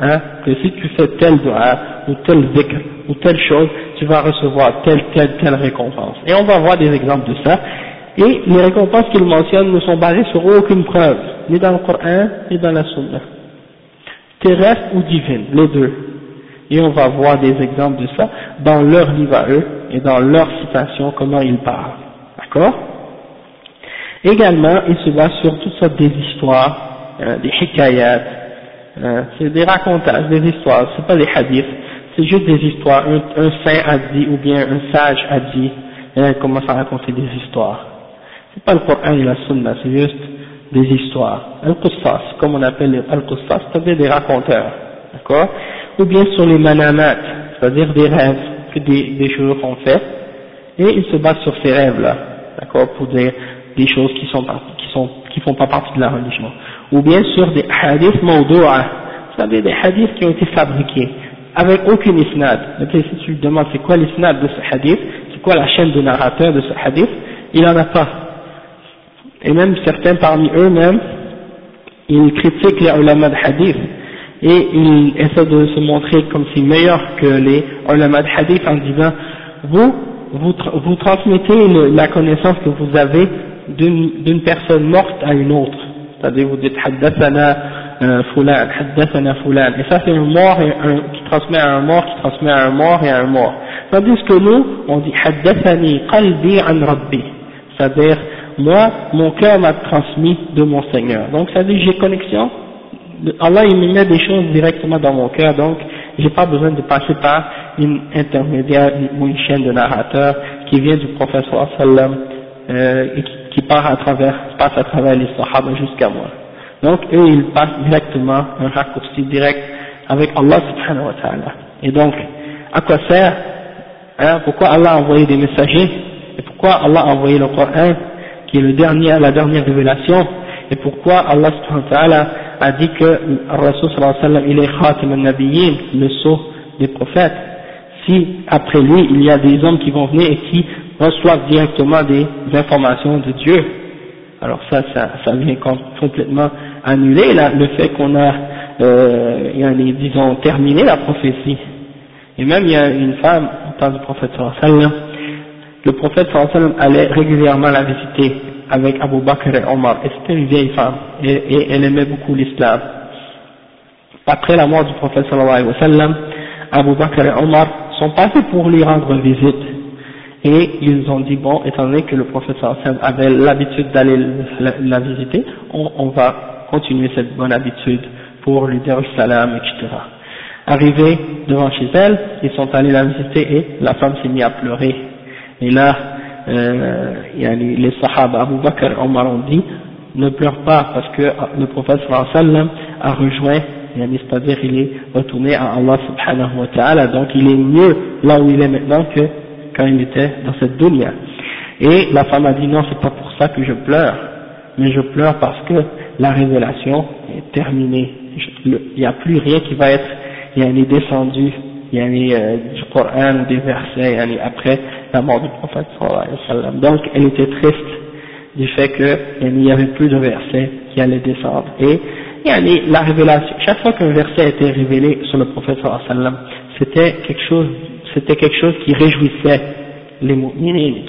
hein, que si tu fais tel dua ou tel zikr ou telle chose, tu vas recevoir telle, telle, telle récompense. Et on va voir des exemples de ça. Et les récompenses qu'il mentionne ne sont basées sur aucune preuve, ni dans le Coran, ni dans la Sunna. Terrestre ou divine, les deux. Et on va voir des exemples de ça dans leur livre à eux et dans leur citation, comment ils parlent. D'accord? Également, ils se basent sur toutes sortes des histoires, euh, des hikayat, euh, c'est des racontages, des histoires, c'est pas des hadiths, c'est juste des histoires, un, saint a dit ou bien un sage a dit, et elle commence à raconter des histoires. C'est pas le Coran et la Sunna, c'est juste des histoires. Al-Qussas, comme on appelle Al-Qussas, c'est-à-dire des raconteurs, d'accord? Ou bien sur les manamat, c'est-à-dire des rêves que des, des choses ont fait, et ils se basent sur ces rêves-là, d'accord, pour dire des choses qui sont qui sont qui font pas partie de la religion ou bien sûr des hadiths mawdu'a, vous savez des hadiths qui ont été fabriqués avec aucune isnad. si tu lui demandes c'est quoi l'isnad de ce hadith, c'est quoi la chaîne de narrateur de ce hadith, il n'en a pas. Et même certains parmi eux-mêmes, ils critiquent les ulama de hadith. Et ils essaient de se montrer comme si meilleurs que les ulama de hadith en disant vous, vous, vous transmettez la connaissance que vous avez d'une personne morte à une autre c'est-à-dire vous dites euh, fulan, haddathana fulan, et ça c'est un mort qui transmet à un mort, qui transmet à un mort et à un mort. Tandis que nous, on dit haddathani qalbi an rabbi, c'est-à-dire moi, mon cœur m'a transmis de mon Seigneur. Donc ça veut dire j'ai connexion, Allah il me met des choses directement dans mon cœur, donc j'ai pas besoin de passer par une intermédiaire ou une chaîne de narrateurs qui vient du prophète sallam euh, et qui qui part à travers, passe à travers les sahaba jusqu'à moi. Donc eux ils passent directement un raccourci direct avec Allah subhanahu wa ta'ala. Et donc, à quoi sert hein, Pourquoi Allah a envoyé des messagers Et pourquoi Allah a envoyé le Coran qui est le dernier, la dernière révélation Et pourquoi Allah subhanahu wa ta'ala a dit que Rasul sallallahu alayhi wa sallam il est khatim al-nabiyyin, le sceau des prophètes si après lui il y a des hommes qui vont venir et qui reçoivent directement des informations de Dieu. Alors ça, ça, ça vient complètement annuler le fait qu'on a, euh, disons, terminé la prophétie. Et même il y a une femme, au temps du prophète sallam, le prophète sallam allait régulièrement la visiter avec Abu Bakr et Omar, et c'était une vieille femme, et, elle aimait beaucoup l'islam. Après la mort du prophète sallam, Abu Bakr et Omar sont passés pour lui rendre visite et ils ont dit bon, étant donné que le prophète avait l'habitude d'aller la, visiter, on, on, va continuer cette bonne habitude pour lui dire salam, etc. Arrivés devant chez elle, ils sont allés la visiter et la femme s'est mise à pleurer. Et là, euh, les sahaba Abu Bakr Omar ont dit, ne pleure pas parce que le prophète sallam a rejoint, c'est-à-dire il est retourné à Allah subhanahu wa ta'ala, donc il est mieux là où il est maintenant que quand il était dans cette dunya. Et la femme a dit non, c'est pas pour ça que je pleure, mais je pleure parce que la révélation est terminée. Il n'y a plus rien qui va être il y a descendu il y a euh, du Coran des versets après la mort du prophète donc elle était triste du fait qu'il n'y avait plus de versets qui allaient descendre et la révélation chaque fois qu'un verset était révélé sur le prophète c'était quelque chose c'était quelque chose qui réjouissait les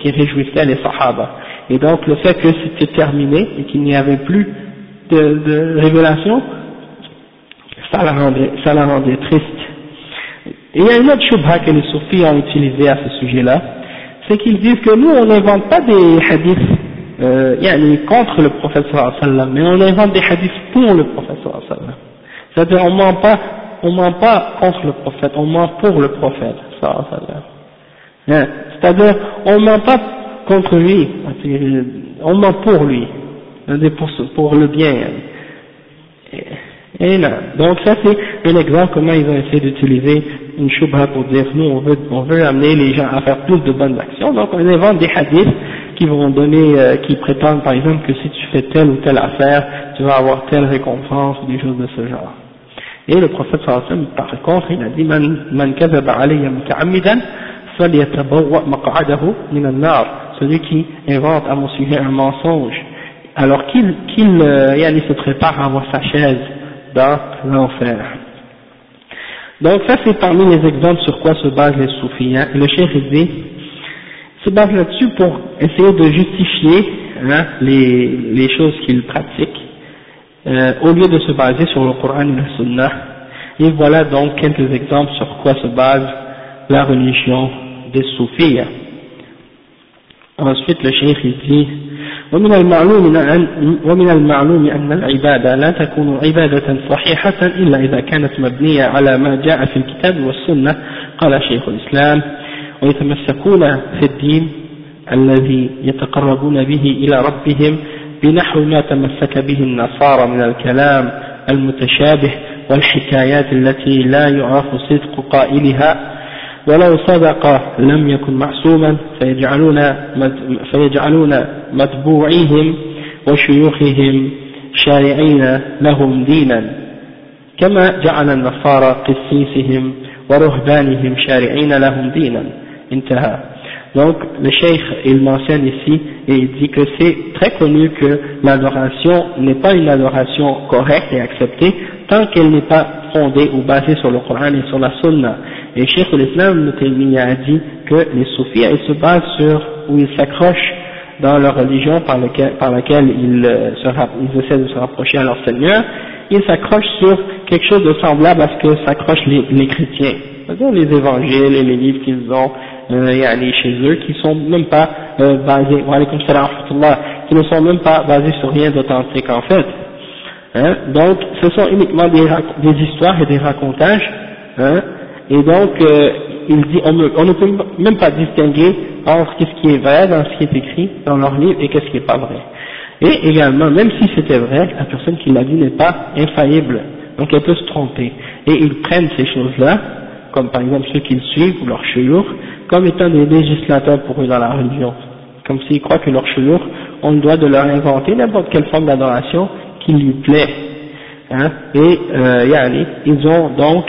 qui réjouissait les sahaba et donc le fait que c'était terminé et qu'il n'y avait plus de, révélation ça la rendait, ça la rendait triste. Il y a une autre shubha que les soufis ont utilisé à ce sujet-là, c'est qu'ils disent que nous on n'invente pas des hadiths euh, contre le prophète sallam, mais on invente des hadiths pour le prophète sallam. C'est-à-dire on ment pas, on ment pas contre le prophète, on ment pour le prophète sallam. Hein? C'est-à-dire on ment pas contre lui, on ment pour lui, pour, le bien. Et là, donc ça c'est un exemple comment ils ont essayé d'utiliser une shubha pour dire nous on veut, on veut amener les gens à faire plus de bonnes actions, donc on invente des hadiths qui vont donner, euh, qui prétendent par exemple que si tu fais telle ou telle affaire, tu vas avoir telle récompense ou des choses de ce genre. Et le prophète sallallahu par contre il a dit man, man alayya muta'ammidan maq'adahu min nar celui qui invente à mon sujet un mensonge alors qu'il qu euh, se prépare à avoir sa chaise dans l'enfer. Donc ça c'est parmi les exemples sur quoi se basent les soufis. Hein. Le cheikh dit, se base là-dessus pour essayer de justifier hein, les, les, choses qu'ils pratiquent, euh, au lieu de se baser sur le Coran et le Sunnah. Et voilà donc quelques exemples sur quoi se base la religion des soufis. Ensuite le cheikh dit, ومن المعلوم أن ومن المعلوم أن العبادة لا تكون عبادة صحيحة إلا إذا كانت مبنية على ما جاء في الكتاب والسنة قال شيخ الإسلام ويتمسكون في الدين الذي يتقربون به إلى ربهم بنحو ما تمسك به النصارى من الكلام المتشابه والحكايات التي لا يعرف صدق قائلها. ولو صدق لم يكن معصوما فيجعلون, فيجعلون متبوعيهم وشيوخهم شارعين لهم دينا. كما جعل النصارى قسيسهم ورهبانهم شارعين لهم دينا. انتهى. Donc le cheikh il mentionne ici et il dit que c'est très connu que l'adoration n'est pas une adoration correcte et acceptée tant qu'elle n'est pas fondée ou basée sur le Coran et sur la Sunna. Et Cheikh l'Islam a dit que les soufis ils se basent sur, ou ils s'accrochent dans leur religion par, par laquelle ils, euh, ils essaient de se rapprocher à leur Seigneur, ils s'accrochent sur quelque chose de semblable à ce que s'accrochent les, les, chrétiens, c'est-à-dire les évangiles et les livres qu'ils ont euh, chez eux, qui sont même pas euh, basés, qui ne sont même pas basés sur rien d'authentique en fait. Hein? Donc, ce sont uniquement des, histoires et des racontages, hein? et donc euh, il on, ne peut même pas distinguer entre ce qui est vrai dans ce qui est écrit dans leur livre et qu'est-ce qui n'est pas vrai. Et également, même si c'était vrai, la personne qui l'a dit n'est pas infaillible, donc elle peut se tromper. Et ils prennent ces choses-là, comme par exemple ceux qu'ils suivent ou leur chouyour, comme étant des législateurs pour eux dans la religion. Comme s'ils croient que leur chouyour, on doit de leur inventer n'importe quelle forme d'adoration qui lui plaît. Hein. Et euh, ils ont donc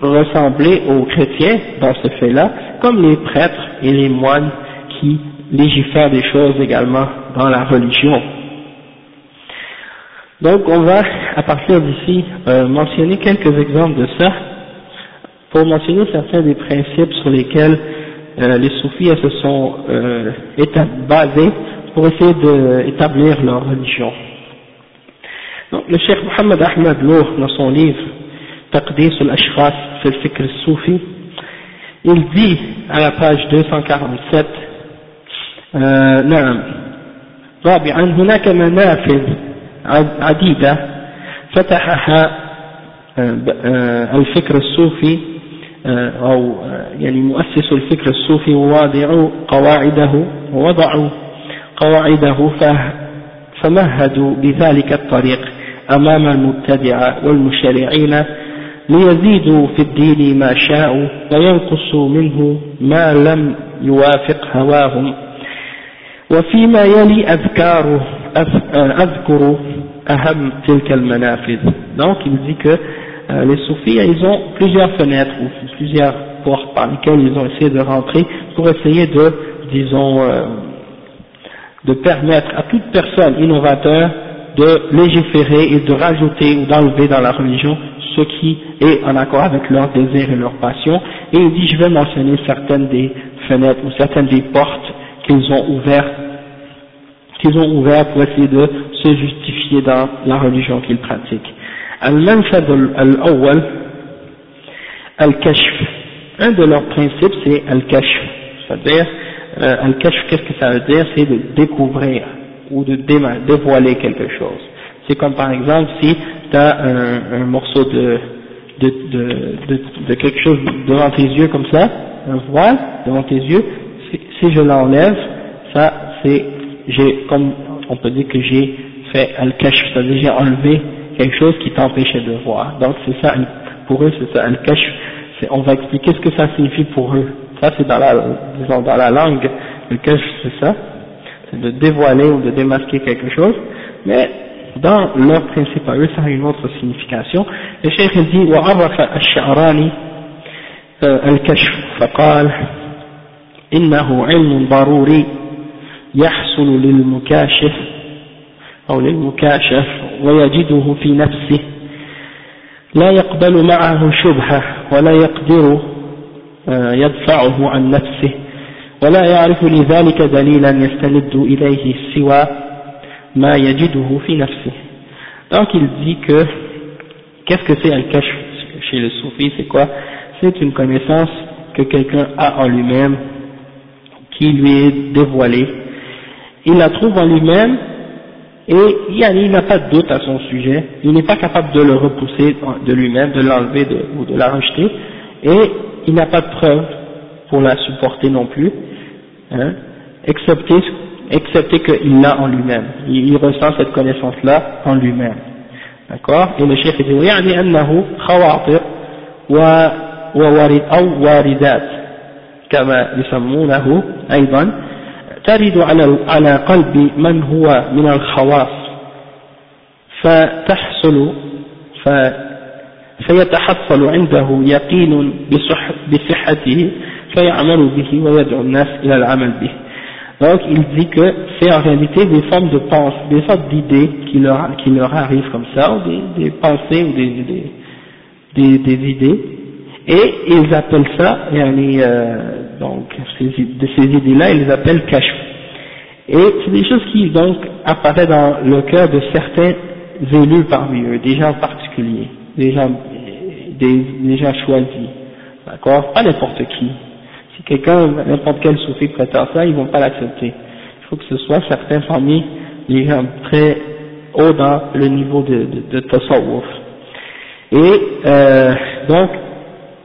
ressembler aux chrétiens dans ce fait-là, comme les prêtres et les moines qui légifèrent des choses également dans la religion. Donc on va, à partir d'ici, euh, mentionner quelques exemples de ça, pour mentionner certains des principes sur lesquels euh, les soufis se sont euh, basés pour essayer d'établir leur religion. Donc le cheikh Mohammed Ahmed Loh, dans son livre تقديس الأشخاص في الفكر الصوفي il dit à la page 247 آه نعم رابعا هناك منافذ عديدة فتحها الفكر الصوفي أو يعني مؤسس الفكر الصوفي وواضع قواعده ووضعوا قواعده فمهدوا بذلك الطريق أمام المبتدعة والمشرعين ليزيدوا في الدين ما شاءوا وينقصوا منه ما لم يوافق هواهم. وفيما يلي أذكار أذكر أهم تلك المنافذ. Donc il dit que euh, les soufis ils ont plusieurs fenêtres ou plusieurs portes par lesquelles ils ont essayé de rentrer pour essayer de disons euh, de permettre à toute personne innovateur de légiférer et de rajouter ou d'enlever dans la religion ce qui est en accord avec leurs désirs et leurs passions. Et il dit, je vais mentionner certaines des fenêtres ou certaines des portes qu'ils ont ouvertes, qu'ils ont ouvertes pour essayer de se justifier dans la religion qu'ils pratiquent. Al-Manfad al-Awwal, Al-Kashf. Un de leurs principes, c'est Al-Kashf. C'est-à-dire, euh, Al-Kashf, qu'est-ce que ça veut dire? C'est de découvrir ou de dévoiler quelque chose. C'est comme par exemple si tu as un, morceau de, quelque chose devant tes yeux comme ça, un voile devant tes yeux, si, je l'enlève, ça c'est, j'ai, comme on peut dire que j'ai fait al-kash, c'est-à-dire j'ai enlevé quelque chose qui t'empêchait de voir. Donc c'est ça, pour eux c'est ça, al-kash, on va expliquer ce que ça signifie pour eux. Ça c'est dans la, disons, dans la langue, le kash c'est ça, c'est de dévoiler ou de démasquer quelque chose, mais dans leur principe à eux, ça a une autre signification. Le cheikh dit وعرف الشعراني الكشف فقال إنه علم ضروري يحصل للمكاشف أو للمكاشف ويجده في نفسه لا يقبل معه شبهة ولا يقدر يدفعه عن نفسه ولا يعرف لذلك دليلا يستند إليه سوى ما يجده في نفسه donc il dit que qu'est-ce que c'est al-kashf chez le soufi c'est quoi c'est une connaissance que quelqu'un a en lui-même qui lui est dévoilée il la trouve en lui-même et il n'a pas de doute à son sujet il n'est pas capable de le repousser de lui-même de l'enlever ou de la rejeter et il n'a pas de preuve pour la supporter non plus hein, excepté excepté qu'il l'a en lui-même. Il, il, ressent cette connaissance-là en lui-même. D'accord Et le chef dit يعني أنه خواطر ووارد أو واردات كما يسمونه أيضا ترد على على قلب من هو من الخواص فتحصل ف فيتحصل عنده يقين بصح بصحته فيعمل به ويدعو الناس إلى العمل به Donc il dit que c'est en réalité des formes de pensées, des sortes d'idées qui leur, qui leur arrivent comme ça, ou des, des pensées ou des, des, des, idées, et ils appellent ça, euh, donc ces, ces idées-là, ils les appellent kashf. Et c'est des choses qui donc apparaissent dans le cœur de certains élus parmi eux, des gens particuliers, des gens, des, gens choisis, d'accord, pas n'importe qui si quelqu'un, n'importe quel soufi prétend ça, ils vont pas l'accepter. Il faut que ce soit certains parmi les gens très haut dans le niveau de, de, de. Et euh, donc,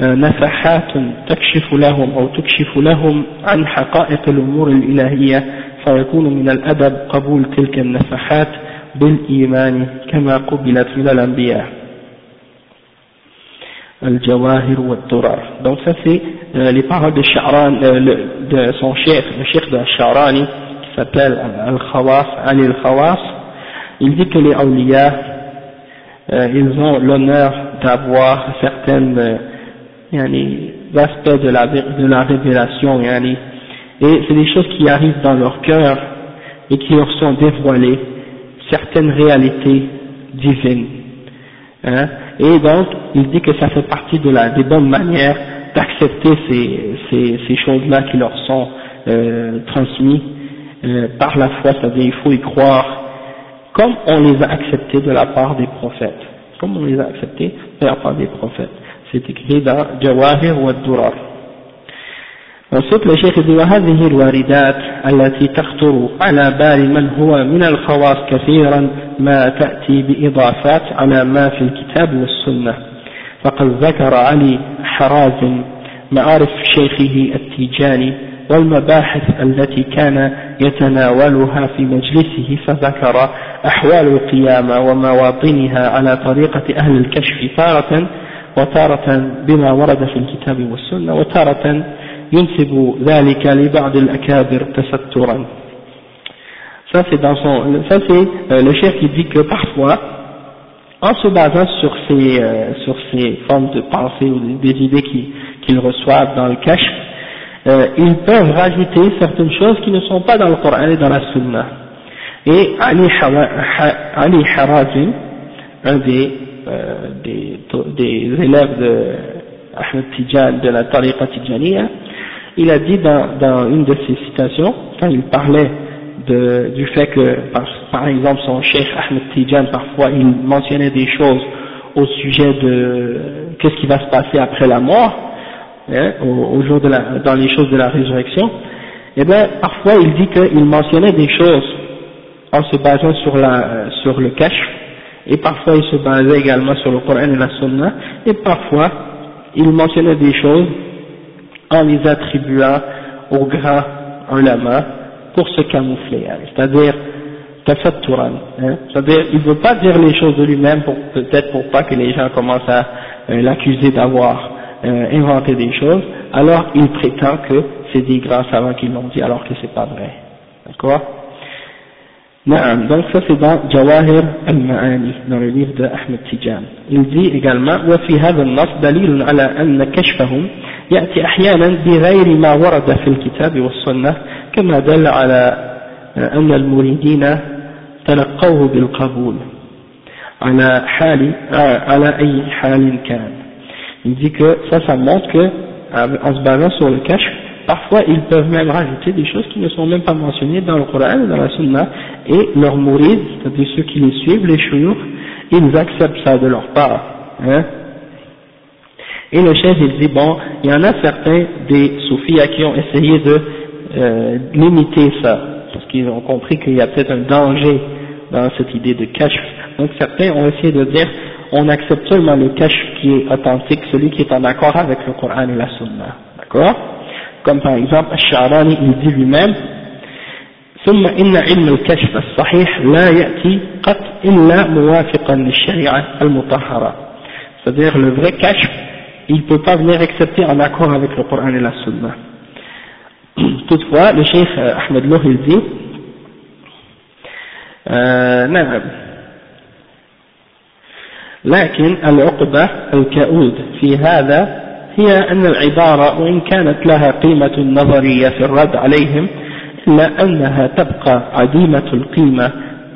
نفحات تكشف لهم أو تكشف لهم عن حقائق الأمور الإلهية فيكون من الأدب قبول تلك النفحات بالإيمان كما قبلت من الأنبياء. الجواهر والدرر. دونك سا سي لي بارول دو شعران دو سون شيخ الشيخ دو الشعراني سابيل الخواص عن الخواص il dit que les awliya euh, ils ont l'honneur d'avoir certaines euh, yani, aspects de la, de la révélation, et c'est des choses qui arrivent dans leur cœur et qui leur sont dévoilées, certaines réalités divine. Hein? Et donc, il dit que ça fait partie de la, des bonnes manières d'accepter ces, ces, ces choses-là qui leur sont euh, transmises euh, par la foi, c'est-à-dire il faut y croire comme on les a acceptés de la part des prophètes, comme on les a acceptés de la part des prophètes. C'est écrit dans Jawahir wa Durar. Ensuite, le Cheikh dit وهذه الواردات التي تخطر على بال من هو من الخواص كثيرا ما تأتي بإضافات على ما في الكتاب والسنة فقد ذكر علي حرازم معارف شيخه التيجاني والمباحث التي كان يتناولها في مجلسه فذكر أحوال القيامة ومواطنها على طريقة أهل الكشف تارة وتارة بما ورد في الكتاب والسنة وتارة ينسب ذلك لبعض الأكابر تسترا Ça c'est dans son, ça c'est euh, le chef qui dit que parfois, en se basant sur ces, euh, sur ces formes de pensée ou des, des idées qu'ils qu reçoivent dans le cache, euh, ils peuvent rajouter certaines choses qui ne sont pas dans le Coran et dans la Sunna. Et Ali, Ali Harazim, un des, euh, des, élèves de Ahmed Tijan, de la Tariqa Tijaniya, il a dit dans, une de ses citations, quand il parlait du fait que, par, exemple, son chef Ahmed Tijan, parfois, il mentionnait des choses au sujet de qu'est-ce qui va se passer après la mort, hein, au, jour de dans les choses de la résurrection, eh bien, parfois il dit qu'il mentionnait des choses en se basant sur, la, sur le cache, et parfois il se basait également sur le Coran et la Sunna, et parfois il mentionnait des choses en les attribuant au grand ulama pour se camoufler, hein. c'est-à-dire tafatturan, hein, c'est-à-dire il ne veut pas dire les choses de lui-même pour peut-être pour pas que les gens commencent à euh, l'accuser d'avoir euh, inventer des choses, alors il prétend que c'est des grands savants qui l'ont dit alors que c'est pas vrai. D'accord? Donc ça c'est dans Jawahir al-Ma'ani, dans le livre de Ahmed Tijan. Il dit également وفي هذا النص دليل على أن كشفهم يأتي أحيانا بغير ما ورد في الكتاب والسنة كما دل على أن المريدين تلقوه بالقبول على حال على أي حال كان Il dit que ça, ça montre que, euh, en se basant sur le cache, parfois ils peuvent même rajouter des choses qui ne sont même pas mentionnées dans le Coran dans la Sunna, et leurs mourides, c'est-à-dire ceux qui les suivent, les chouyours, ils acceptent ça de leur part. Hein. Et le chef il dit, bon, il y en a certains des soufis qui ont essayé de euh, limiter ça, parce qu'ils ont compris qu'il y a peut-être un danger dans cette idée de cache. Donc certains ont essayé de dire, on accepte seulement le cache qui est authentique, celui qui est en accord avec le Coran et la Sunna. D'accord? Comme par exemple, Al-Sha'rani, il dit lui-même, ثم إن علم الكشف الصحيح لا يأتي قط إلا موافقا للشريعة المطهرة c'est-à-dire le vrai cache il ne peut pas venir accepter en accord avec le Coran et la Sunna toutefois le cheikh Ahmed Loh il dit euh, لكن العقبة الكؤود في هذا هي أن العبارة وإن كانت لها قيمة نظرية في الرد عليهم إلا أنها تبقى عديمة القيمة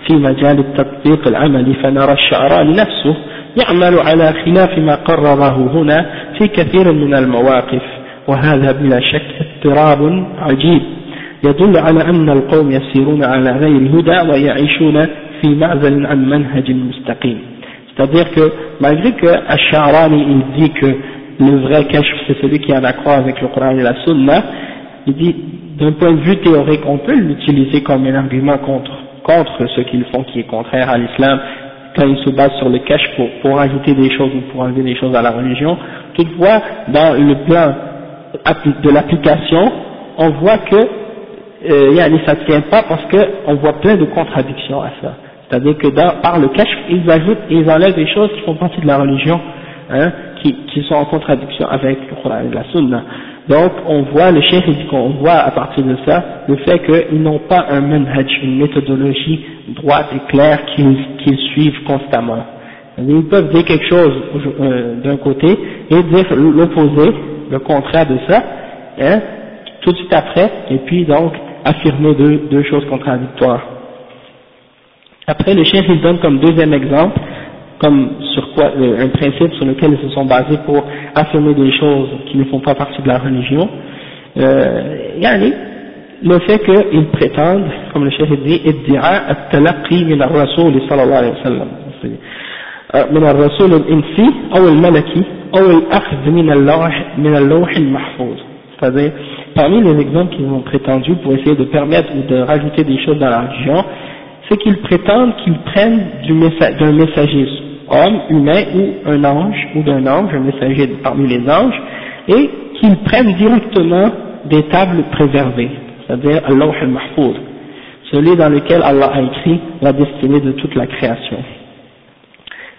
في مجال التطبيق العملي. فنرى الشعراني نفسه يعمل على خلاف ما قرره هنا في كثير من المواقف وهذا بلا شك اضطراب عجيب. يدل على أن القوم يسيرون على غير هدى ويعيشون في معزل عن منهج مستقيم. C'est-à-dire que malgré que Asharani il dit que le vrai kashf c'est celui qui a un accord avec le Coran et la Sunna, il dit d'un point de vue théorique on peut l'utiliser comme un argument contre, contre ce qu'ils font qui est contraire à l'islam quand ils se basent sur le cache pour, pour ajouter des choses ou pour enlever des choses à la religion. Toutefois, dans le plan de l'application, on voit que euh, ne tient pas parce qu'on voit plein de contradictions à ça. C'est-à-dire que par le cache, ils ajoutent ils enlèvent des choses qui font partie de la religion, hein, qui, sont en contradiction avec la Sunna. Donc on voit, le chef dit qu'on voit à partir de ça le fait qu'ils n'ont pas un manhaj, une méthodologie droite et claire qu'ils suivent constamment. Ils peuvent dire quelque chose euh, d'un côté et dire l'opposé, le contraire de ça, hein, tout de suite après, et puis donc affirmer deux, deux choses contradictoires. Après, le chef il donne comme deuxième exemple comme sur quoi, un principe sur lequel ils se sont basés pour affirmer des choses qui ne font pas partie de la religion, euh, yani, le fait qu'ils prétendent, comme le chef dit, iddi'a at-talaqqi min al-rasoul sallallahu alayhi wa sallam. من الرسول الإنسي أو الملكي أو الأخذ من اللوح من اللوح المحفوظ c'est-à-dire parmi les exemples qu'ils ont prétendu pour essayer de permettre ou de rajouter des choses dans la religion c'est qu'ils prétendent qu'ils prennent d'un messager homme, humain ou un ange ou d'un ange, un messager parmi les anges et qu'ils prennent directement des tables préservées c'est-à-dire Allah al-Mahfouz celui dans lequel Allah a écrit la destinée de toute la création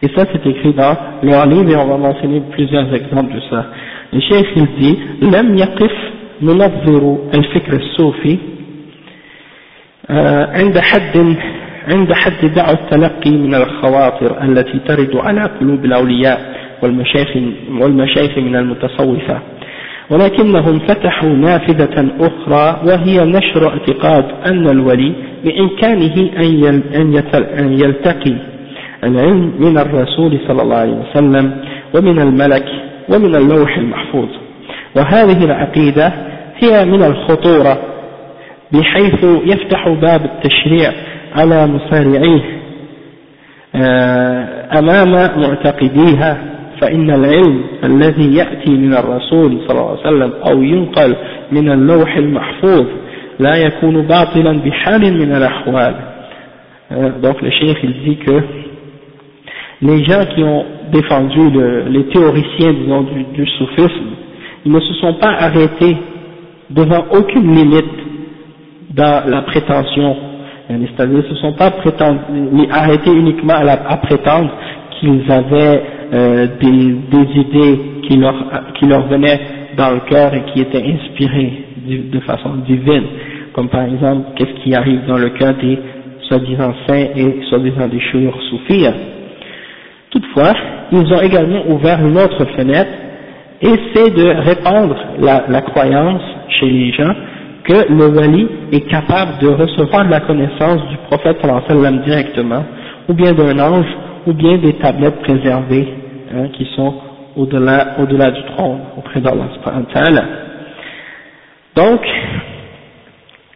et ça, c'est écrit dans leur livre et on va mentionner plusieurs exemples de ça. Le chef, il dit, لم يقف منظر الفكر الصوفي عند حد عند حد دعوى التلقي من الخواطر التي ترد على قلوب الأولياء والمشايخ, والمشايخ من المتصوفة. ولكنهم فتحوا نافذة أخرى وهي نشر اعتقاد أن الولي بإمكانه أن يلتقي العلم من الرسول صلى الله عليه وسلم ومن الملك ومن اللوح المحفوظ. وهذه العقيدة هي من الخطورة بحيث يفتح باب التشريع على مسارعيه آه، أمام معتقديها فإن العلم الذي يأتي من الرسول صلى الله عليه وسلم أو ينقل من اللوح المحفوظ لا يكون باطلا بحال من الأحوال آه، donc le cheikh il dit que les gens qui ont défendu le, les théoriciens disons, du, du, soufisme, ils ne se sont pas arrêtés devant aucune limite dans la prétention, c'est-à-dire ils ne se sont pas arrêtés uniquement à, prétendre qu'ils avaient euh, des, idées qui leur, venaient dans le cœur et qui étaient inspirées de, façon divine, comme par exemple qu'est-ce qui arrive dans le cœur des soi-disant saints et soi-disant des chouïrs soufis? Toutefois, ils ont également ouvert une autre fenêtre, et c'est de répandre la, croyance chez les gens que le wali est capable de recevoir la connaissance du prophète sallam directement, ou bien d'un ange, ou bien des tablettes préservées hein, qui sont au-delà au -delà du trône, auprès d'Allah. Donc,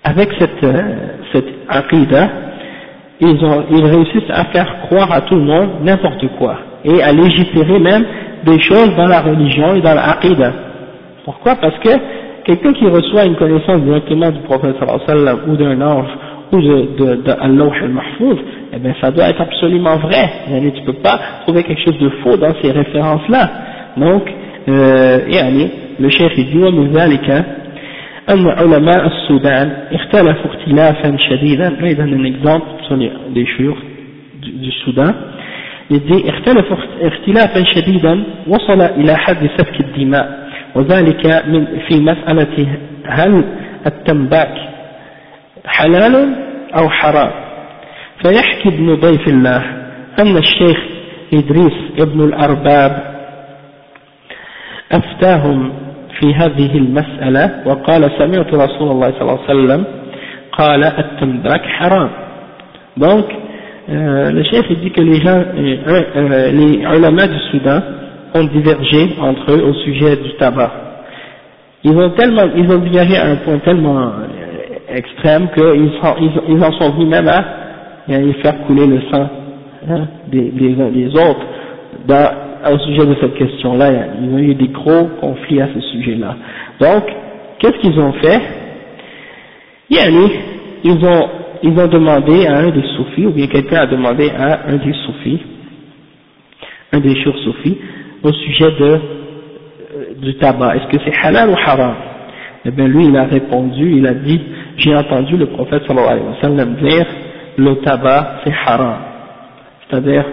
avec cette, euh, cette aqidah, ils, ont, ils réussissent à faire croire à tout le monde n'importe quoi, et à légiférer même des choses dans la religion et dans l'aqidah. Pourquoi? Parce que quelqu'un qui reçoit une connaissance directement du prophète sallam ou d'un ange ou de, de, de Allah al-Mahfouz, eh bien ça doit être absolument vrai. Tu ne peux pas trouver quelque chose de faux dans ces références-là. Donc, euh, le chef il dit, أن علماء السودان اختلفوا اختلافا شديدا أيضا un exemple sur les chouurs du Soudan يدي اختلفوا اختلافا شديدا وصل إلى حد سفك الدماء وذلك من في مسألة هل التنباك حلال أو حرام. فيحكي ابن ضيف الله أن الشيخ إدريس ابن الأرباب أفتاهم في هذه المسألة وقال سمعت رسول الله صلى الله عليه وسلم قال التمباك حرام. Donc euh, le chef dit que les gens euh, euh, les ulama du Soudan ont divergé entre eux au sujet du tabac. Ils ont tellement ils ont divergé à un point tellement euh, extrême qu'ils ils, ils en sont venus même à, à faire couler le sang hein, des, des, des autres. Dans au sujet de cette question-là, il y a eu des gros conflits à ce sujet-là. Donc, qu'est-ce qu'ils ont fait? Ils ont, ils ont demandé à un des soufis, ou bien quelqu'un a demandé à un des soufis, un des churs soufis, au sujet de, euh, du tabac, est-ce que c'est halal ou haram? Eh bien lui, il a répondu, il a dit, j'ai entendu le prophète sallallahu alayhi wa sallam dire, le tabac c'est haram. C'est-à-dire,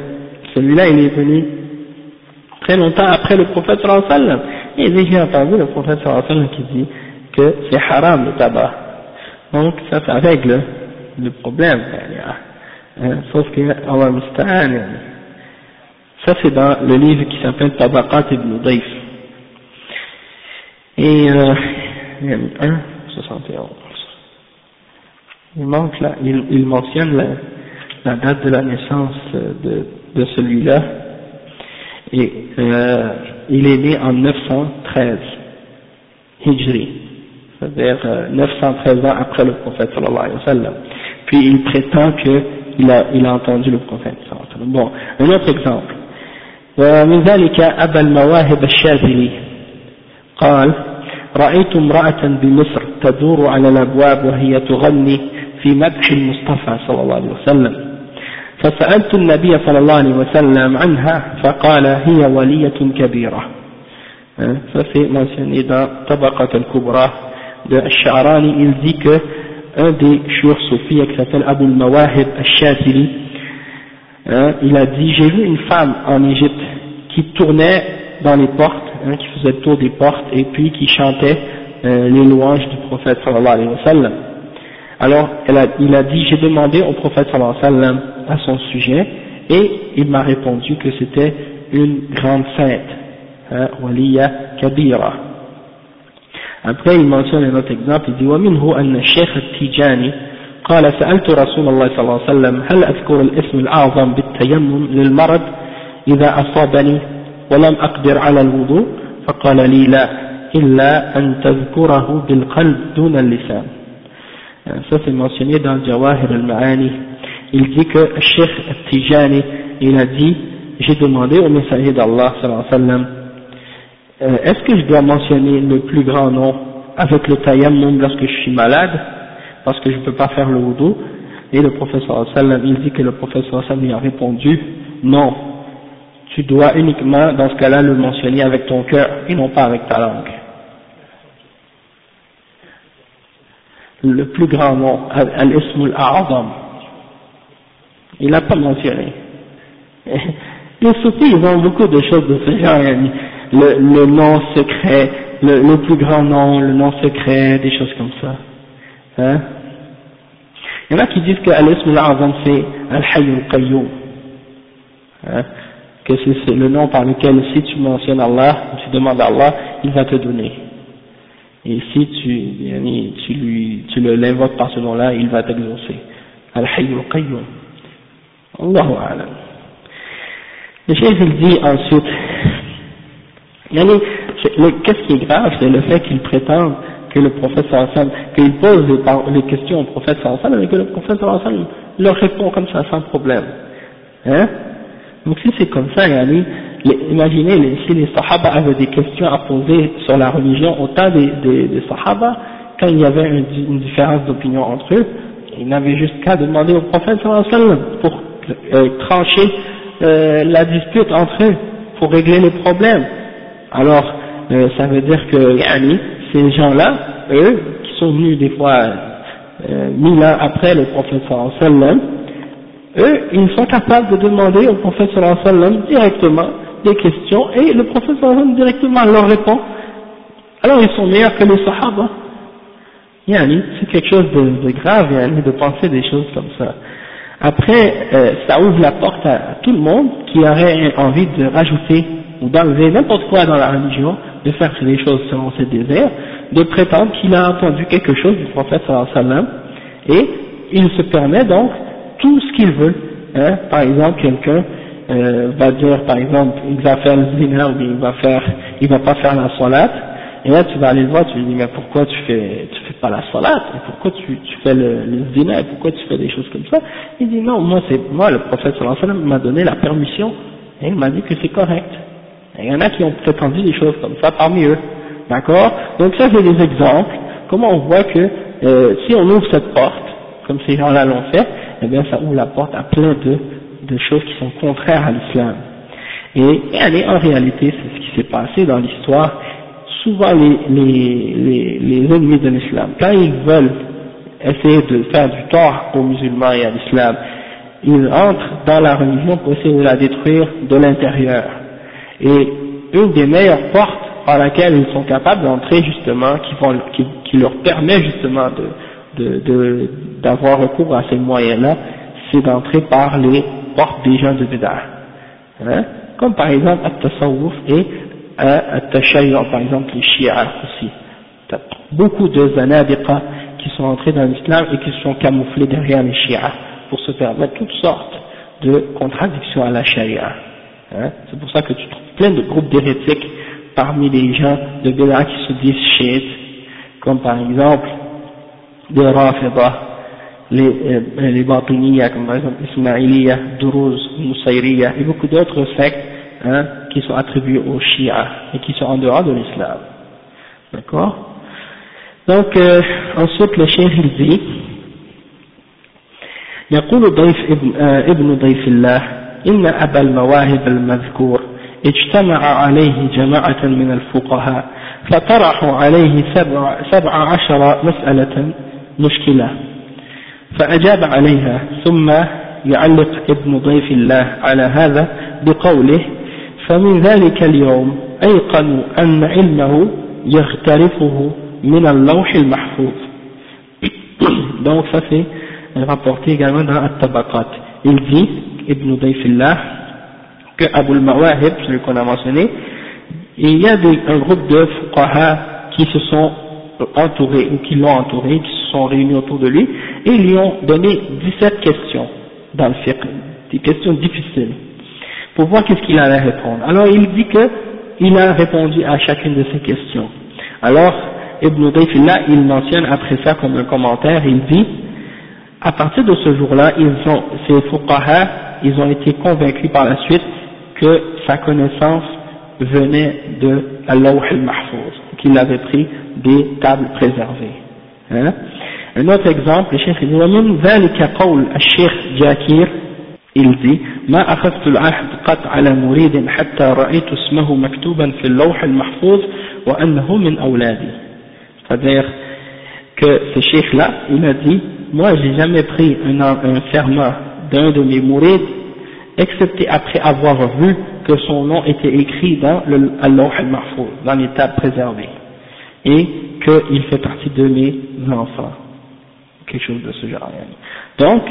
celui-là, il est venu très longtemps après le prophète sallallahu alayhi wa sallam. Et j'ai entendu le prophète sallallahu alayhi wa sallam qui dit que c'est haram le tabac. Donc ça, ça règle le problème. Hein, sauf que Allah ça c'est dans le livre qui s'appelle Tabaqat ibn Daif. Et euh, il y a 1, 71. Il manque là, il, mentionne la, date de la naissance de, de celui-là et euh, il est né en 913 Hijri, c'est-à-dire 913 ans après le prophète sallallahu alayhi wa sallam. Puis il prétend qu'il a, il a entendu le prophète sallallahu alayhi wa sallam. Bon, un autre exemple. ومن ذلك أبا المواهب الشاذلي. قال رأيت امرأة بمصر تدور على الأبواب وهي تغني في مدح المصطفى صلى الله عليه وسلم. فسألت النبي صلى الله عليه وسلم عنها فقال هي ولية كبيرة. ففي mentionné dans طبقة الكبرى de Al-Sha'rani il dit que un Abu al-Mawahib al-Shatili hein, il a dit j'ai vu une femme en Égypte qui tournait dans les portes hein, qui faisait le tour des portes et puis qui chantait euh, les louanges du prophète sallallahu alayhi wa sallam alors elle a, il a dit j'ai demandé au prophète sallallahu alayhi wa sallam à son sujet et il m'a répondu que c'était une grande sainte, hein, waliya kabira. Après il mentionne un autre exemple, il dit ومنه أن الشيخ التيجاني قال سألت رسول الله صلى الله عليه وسلم هل أذكر الاسم الأعظم بالتيمم للمرض إذا أصابني ولم أقدر على الوضوء فقال لي لا إلا أن تذكره بالقلب دون اللسان ça c'est mentionné dans Jawahir al-Ma'ani il dit que Cheikh Tijani, il a dit, j'ai demandé au messager d'Allah, euh, est-ce que je dois mentionner le plus grand nom avec le tayammum lorsque je suis malade, parce que je ne peux pas faire le wudu Et le professeur sallam, il dit que le professeur sallam lui a répondu, non, tu dois uniquement dans ce cas-là le mentionner avec ton cœur et non pas avec ta langue. Le plus grand nom, al-ismul a'azam, il n'a pas mentionné. Les soufis, ils ont beaucoup de choses de ce genre, le, le nom secret, le, le, plus grand nom, le nom secret, des choses comme ça. Hein? Il y en a qui disent que Al-Ism al c'est Al-Hayy al-Qayyum. Hein? Que c'est le nom par lequel si tu mentionnes Allah, tu demandes à Allah, il va te donner. Et si tu, tu lui, tu l'invoques par ce nom-là, il va t'exaucer. Al-Hayy al-Qayyum. Allahu Alam. Le chef il dit ensuite, qu'est-ce qui est grave, c'est le fait qu'il prétende que le prophète sallam, qu'il pose les, questions au prophète sallam et que le prophète sallam leur répond comme ça sans problème. Hein? Donc si c'est comme ça, yani, imaginez si les sahaba avaient des questions à poser sur la religion au temps des, des, sahaba, quand il y avait une, une différence d'opinion entre eux, ils n'avaient juste qu'à demander au prophète sallam pour euh, trancher euh, la dispute entre eux pour régler les problèmes. Alors, euh, ça veut dire que yani, ces gens-là, eux, qui sont venus des fois euh, mille ans après le prophète sallam, eux, ils sont capables de demander au prophète sallam directement des questions et le prophète sallam directement leur répond. Alors ils sont meilleurs que les sahaba. Yani, c'est quelque chose de, de grave, yani, de penser des choses comme ça. Après, euh, ça ouvre la porte à, tout le monde qui aurait envie de rajouter ou d'enlever n'importe quoi dans la religion, de faire des choses selon ses désirs, de prétendre qu'il a entendu quelque chose du prophète sallam et il se permet donc tout ce qu'il veut. Hein. Par exemple, quelqu'un euh, va dire, par exemple, il va faire le zina ou il va faire, il va pas faire la salat, et là, tu vas aller le voir, tu lui dis, mais pourquoi tu fais, tu fais pas la salat, et pourquoi tu, tu fais le, le zina, et pourquoi tu fais des choses comme ça? Il dit, non, moi, c'est, moi, le prophète sallallahu alayhi wa sallam m'a donné la permission, et il m'a dit que c'est correct. Il y en a qui ont prétendu des choses comme ça parmi eux. D'accord? Donc ça, c'est des exemples. Comment on voit que, euh, si on ouvre cette porte, comme ces gens-là l'ont fait, eh bien, ça ouvre la porte à plein de, de choses qui sont contraires à l'islam. Et, et en réalité, c'est ce qui s'est passé dans l'histoire souvent les, les, les, ennemis de l'islam, quand ils veulent essayer de faire du tort aux musulmans et à l'islam, ils entrent dans la religion pour essayer de la détruire de l'intérieur. Et une des meilleures portes par laquelle ils sont capables d'entrer justement, qui, leur permet justement d'avoir recours à ces moyens-là, c'est d'entrer par les portes des gens de Bédard. Hein? Comme par exemple At-Tasawwuf et à par exemple les Shia aussi. Beaucoup de zanadiqa qui sont entrés dans l'islam et qui sont camouflés derrière les Shia pour se permettre toutes sortes de contradictions à la Sharia. Hein? C'est pour ça que tu trouves plein de groupes d'hérétiques parmi les gens de Béla qui se disent chiites, comme par exemple des Rafidah, les, euh, les Batiniya, comme par exemple Ismailiya, Duruz, Moussaïriya, et beaucoup d'autres sectes hein, qui sont attribués aux Shia et qui sont en dehors de l'islam. D'accord Donc, euh, ensuite, le chef il dit, يقول ضيف ابن, ابن ضيف الله إن أبا المواهب المذكور اجتمع عليه جماعة من الفقهاء فطرحوا عليه سبع, سبع عشر مسألة مشكلة فأجاب عليها ثم يعلق ابن ضيف الله على هذا بقوله فمن ذلك اليوم أيقنوا أن علمه يغترفه من اللوح المحفوظ. Donc ça c'est rapporté également dans At-Tabaqat. Il dit que Abu al-Mawahib celui qu'on a mentionné il y a un groupe de fuqaha qui se sont entourés ou qui l'ont entouré qui se sont réunis autour de lui et ils lui ont donné 17 questions dans le fiqh des questions difficiles pour voir qu'est-ce qu'il allait répondre. Alors il dit que il a répondu à chacune de ces questions. Alors Ibn Dayfillah, il mentionne après ça comme un commentaire, il dit à partir de ce jour-là, ces fuqaha, ils ont été convaincus par la suite que sa connaissance venait de Allah al-Mahfouz, qu'il avait pris des tables préservées. Hein? Un autre exemple, le chef dit, ومن ذلك قول الشيخ جاكير il dit ما أخذت العهد قط على مريد حتى رأيت اسمه مكتوبا في اللوح المحفوظ وأنه من أولادي c'est-à-dire que ce cheikh là il a dit moi j'ai jamais pris un, un serment d'un de mes mourides excepté après avoir vu que son nom était écrit dans le Allah al-Mahfouz, dans l'état préservé, et qu'il fait partie de mes enfants, quelque chose de ce genre. Donc,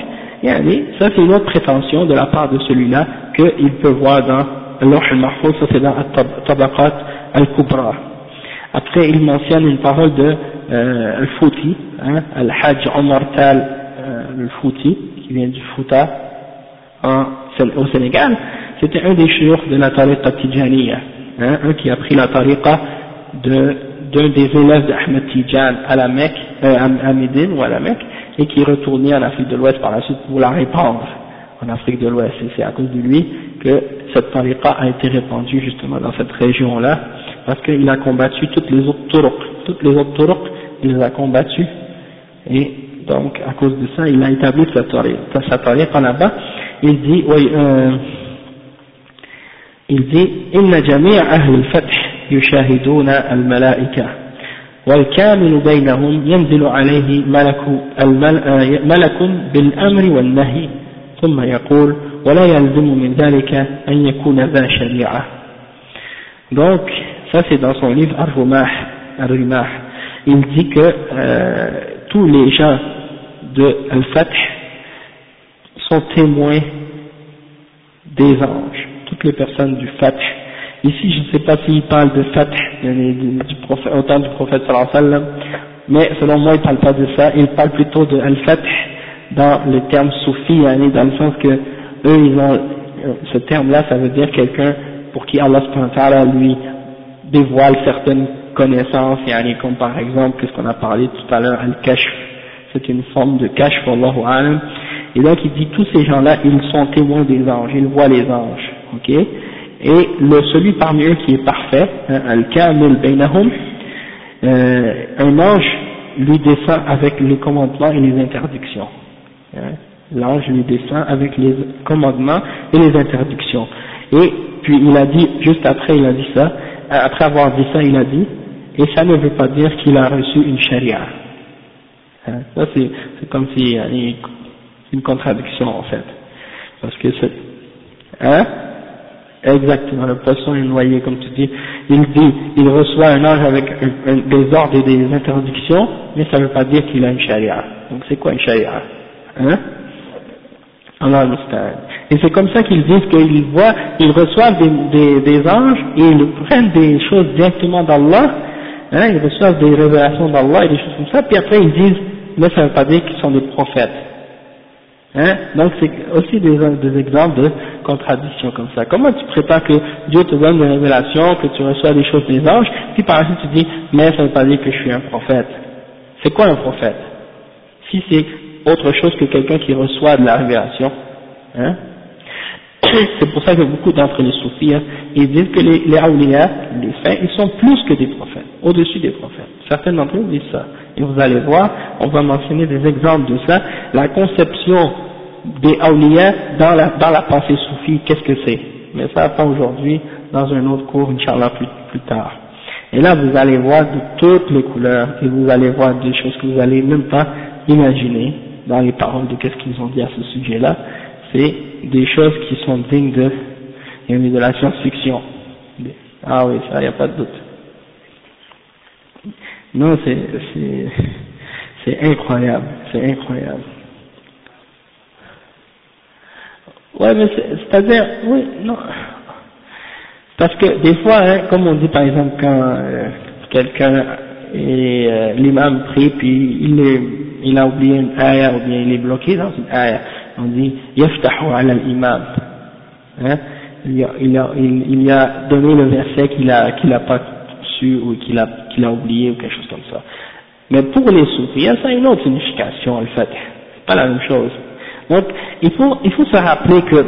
ça c'est une autre prétention de la part de celui-là qu'il peut voir dans Allah al-Mahfouz, ça c'est dans Tabaqat al-Kubra. Après, il mentionne une parole de euh, Al-Fouti, hein, Al-Hajj Omar Tal euh, Al-Fouti, qui vient du Fouta, au Sénégal. C'était un des chouurs de la tariqa Tijaniya, hein, un qui a pris la tariqa de d'un des élèves d'Ahmed Tijan à la Mecque, euh, à Médine ou à la Mecque, et qui est retourné en Afrique de l'Ouest par la suite pour la répandre en Afrique de l'Ouest. Et c'est à cause de lui que cette tariqa a été répandue justement dans cette région-là, parce qu'il a combattu toutes les autres turuq, toutes les autres turuq, il les a combattus, et donc à cause de ça, il a établi sa tariqa là-bas, il dit, oui, euh, il dit, إن جميع أهل الفتح يشاهدون الملائكة والكامل بينهم ينزل عليه ملك, ملك بالأمر والنهي ثم يقول ولا يلزم من ذلك أن يكون ذا شريعة. Donc ça c'est dans son livre Ar-Rumah. Ar il dit que euh, tous les gens de Al-Fath sont témoins des anges toutes les personnes du Fath Ici, je ne sais pas s'il parle de Fath, du au du prophète sallallahu alayhi wa sallam, mais selon moi, il ne parle pas de ça, il parle plutôt de Al-Fath dans le terme soufi, dans le sens que eux, ils ont, euh, ce terme-là, ça veut dire quelqu'un pour qui Allah lui dévoile certaines connaissances, comme par exemple, ce qu'on a parlé tout à l'heure, Al-Kashf, c'est une forme de Kashf, Allahu alam, et donc il dit tous ces gens-là, ils sont témoins des anges, ils voient les anges, ok? Et le, celui parmi eux qui est parfait, hein, al-kamil bainahum, euh, un ange lui descend avec les commandements et les interdictions. Hein? L'ange lui descend avec les commandements et les interdictions. Et puis il a dit, juste après il a dit ça, après avoir dit ça il a dit, et ça ne veut pas dire qu'il a reçu une charia. Hein? Ça c'est comme si a une contradiction en fait. Parce que c'est... Hein? Exactement, le poisson est noyé, comme tu dis. Il dit, il reçoit un ange avec des ordres et des interdictions, mais ça ne veut pas dire qu'il a une charia. Donc c'est quoi une charia? Hein? Allah Et c'est comme ça qu'ils disent qu'ils voient, ils reçoivent des, anges ils prennent des choses directement d'Allah, hein, ils reçoivent des révélations d'Allah et des choses comme ça, puis après ils disent, mais ça ne veut pas dire qu'ils sont des prophètes. Hein? Donc c'est aussi des, exemples de contradictions comme ça. Comment tu prétends que Dieu te donne des révélations, que tu reçois des choses des anges, puis par la suite tu dis, mais ça ne veut pas dire que je suis un prophète. C'est quoi un prophète? Si c'est autre chose que quelqu'un qui reçoit de la révélation, hein? C'est pour ça que beaucoup d'entre les soufis, hein, ils disent que les, les les saints, ils sont plus que des prophètes, au-dessus des prophètes. Certains d'entre eux disent ça. Et vous allez voir, on va mentionner des exemples de ça. La conception des awliya dans la, dans la pensée soufie, qu'est-ce que c'est? Mais ça, pas aujourd'hui, dans un autre cours, Inch'Allah, plus, plus tard. Et là, vous allez voir de toutes les couleurs, et vous allez voir des choses que vous n'allez même pas imaginer dans les paroles de qu'est-ce qu'ils ont dit à ce sujet-là. C'est des choses qui sont dignes de, de la science-fiction. Ah oui, ça, il n'y a pas de doute. Non, c'est, c'est incroyable, c'est incroyable. Ouais, mais c'est-à-dire, oui, non. Parce que des fois, hein, comme on dit par exemple quand euh, quelqu'un et euh, l'imam prie puis il est, il a oublié une ayah ou bien il est bloqué dans une ayah, on dit yaftahu ala l'imam. Hein, il, a, il, a, il, a donné le verset qu'il a qu'il a pas su ou qu'il a qu'il a oublié ou quelque chose comme ça. Mais pour les soufis, ça a une autre signification en fait. C'est pas la même chose. Donc, il faut, il faut se rappeler que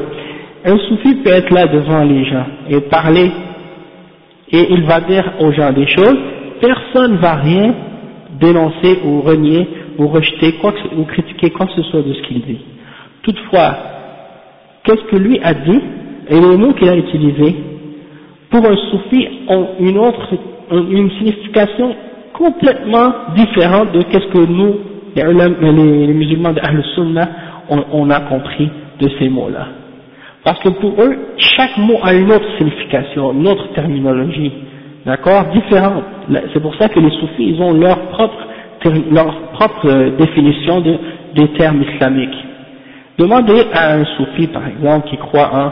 un soufi peut être là devant les gens et parler, et il va dire aux gens des choses, personne ne va rien dénoncer ou renier ou rejeter ou critiquer quoi que ce soit de ce qu'il dit. Toutefois, qu'est-ce que lui a dit et les mots qu'il a utilisés? Pour un soufi ont une autre, signification complètement différente de qu'est-ce que nous, les, musulmans de Ahl-Sunnah, on, a compris de ces mots-là. Parce que pour eux, chaque mot a une autre signification, une autre terminologie, d'accord, différente. C'est pour ça que les soufis, ils ont leur propre, leur propre euh, définition de, des termes islamiques. Demandez à un soufi, par exemple, qui croit en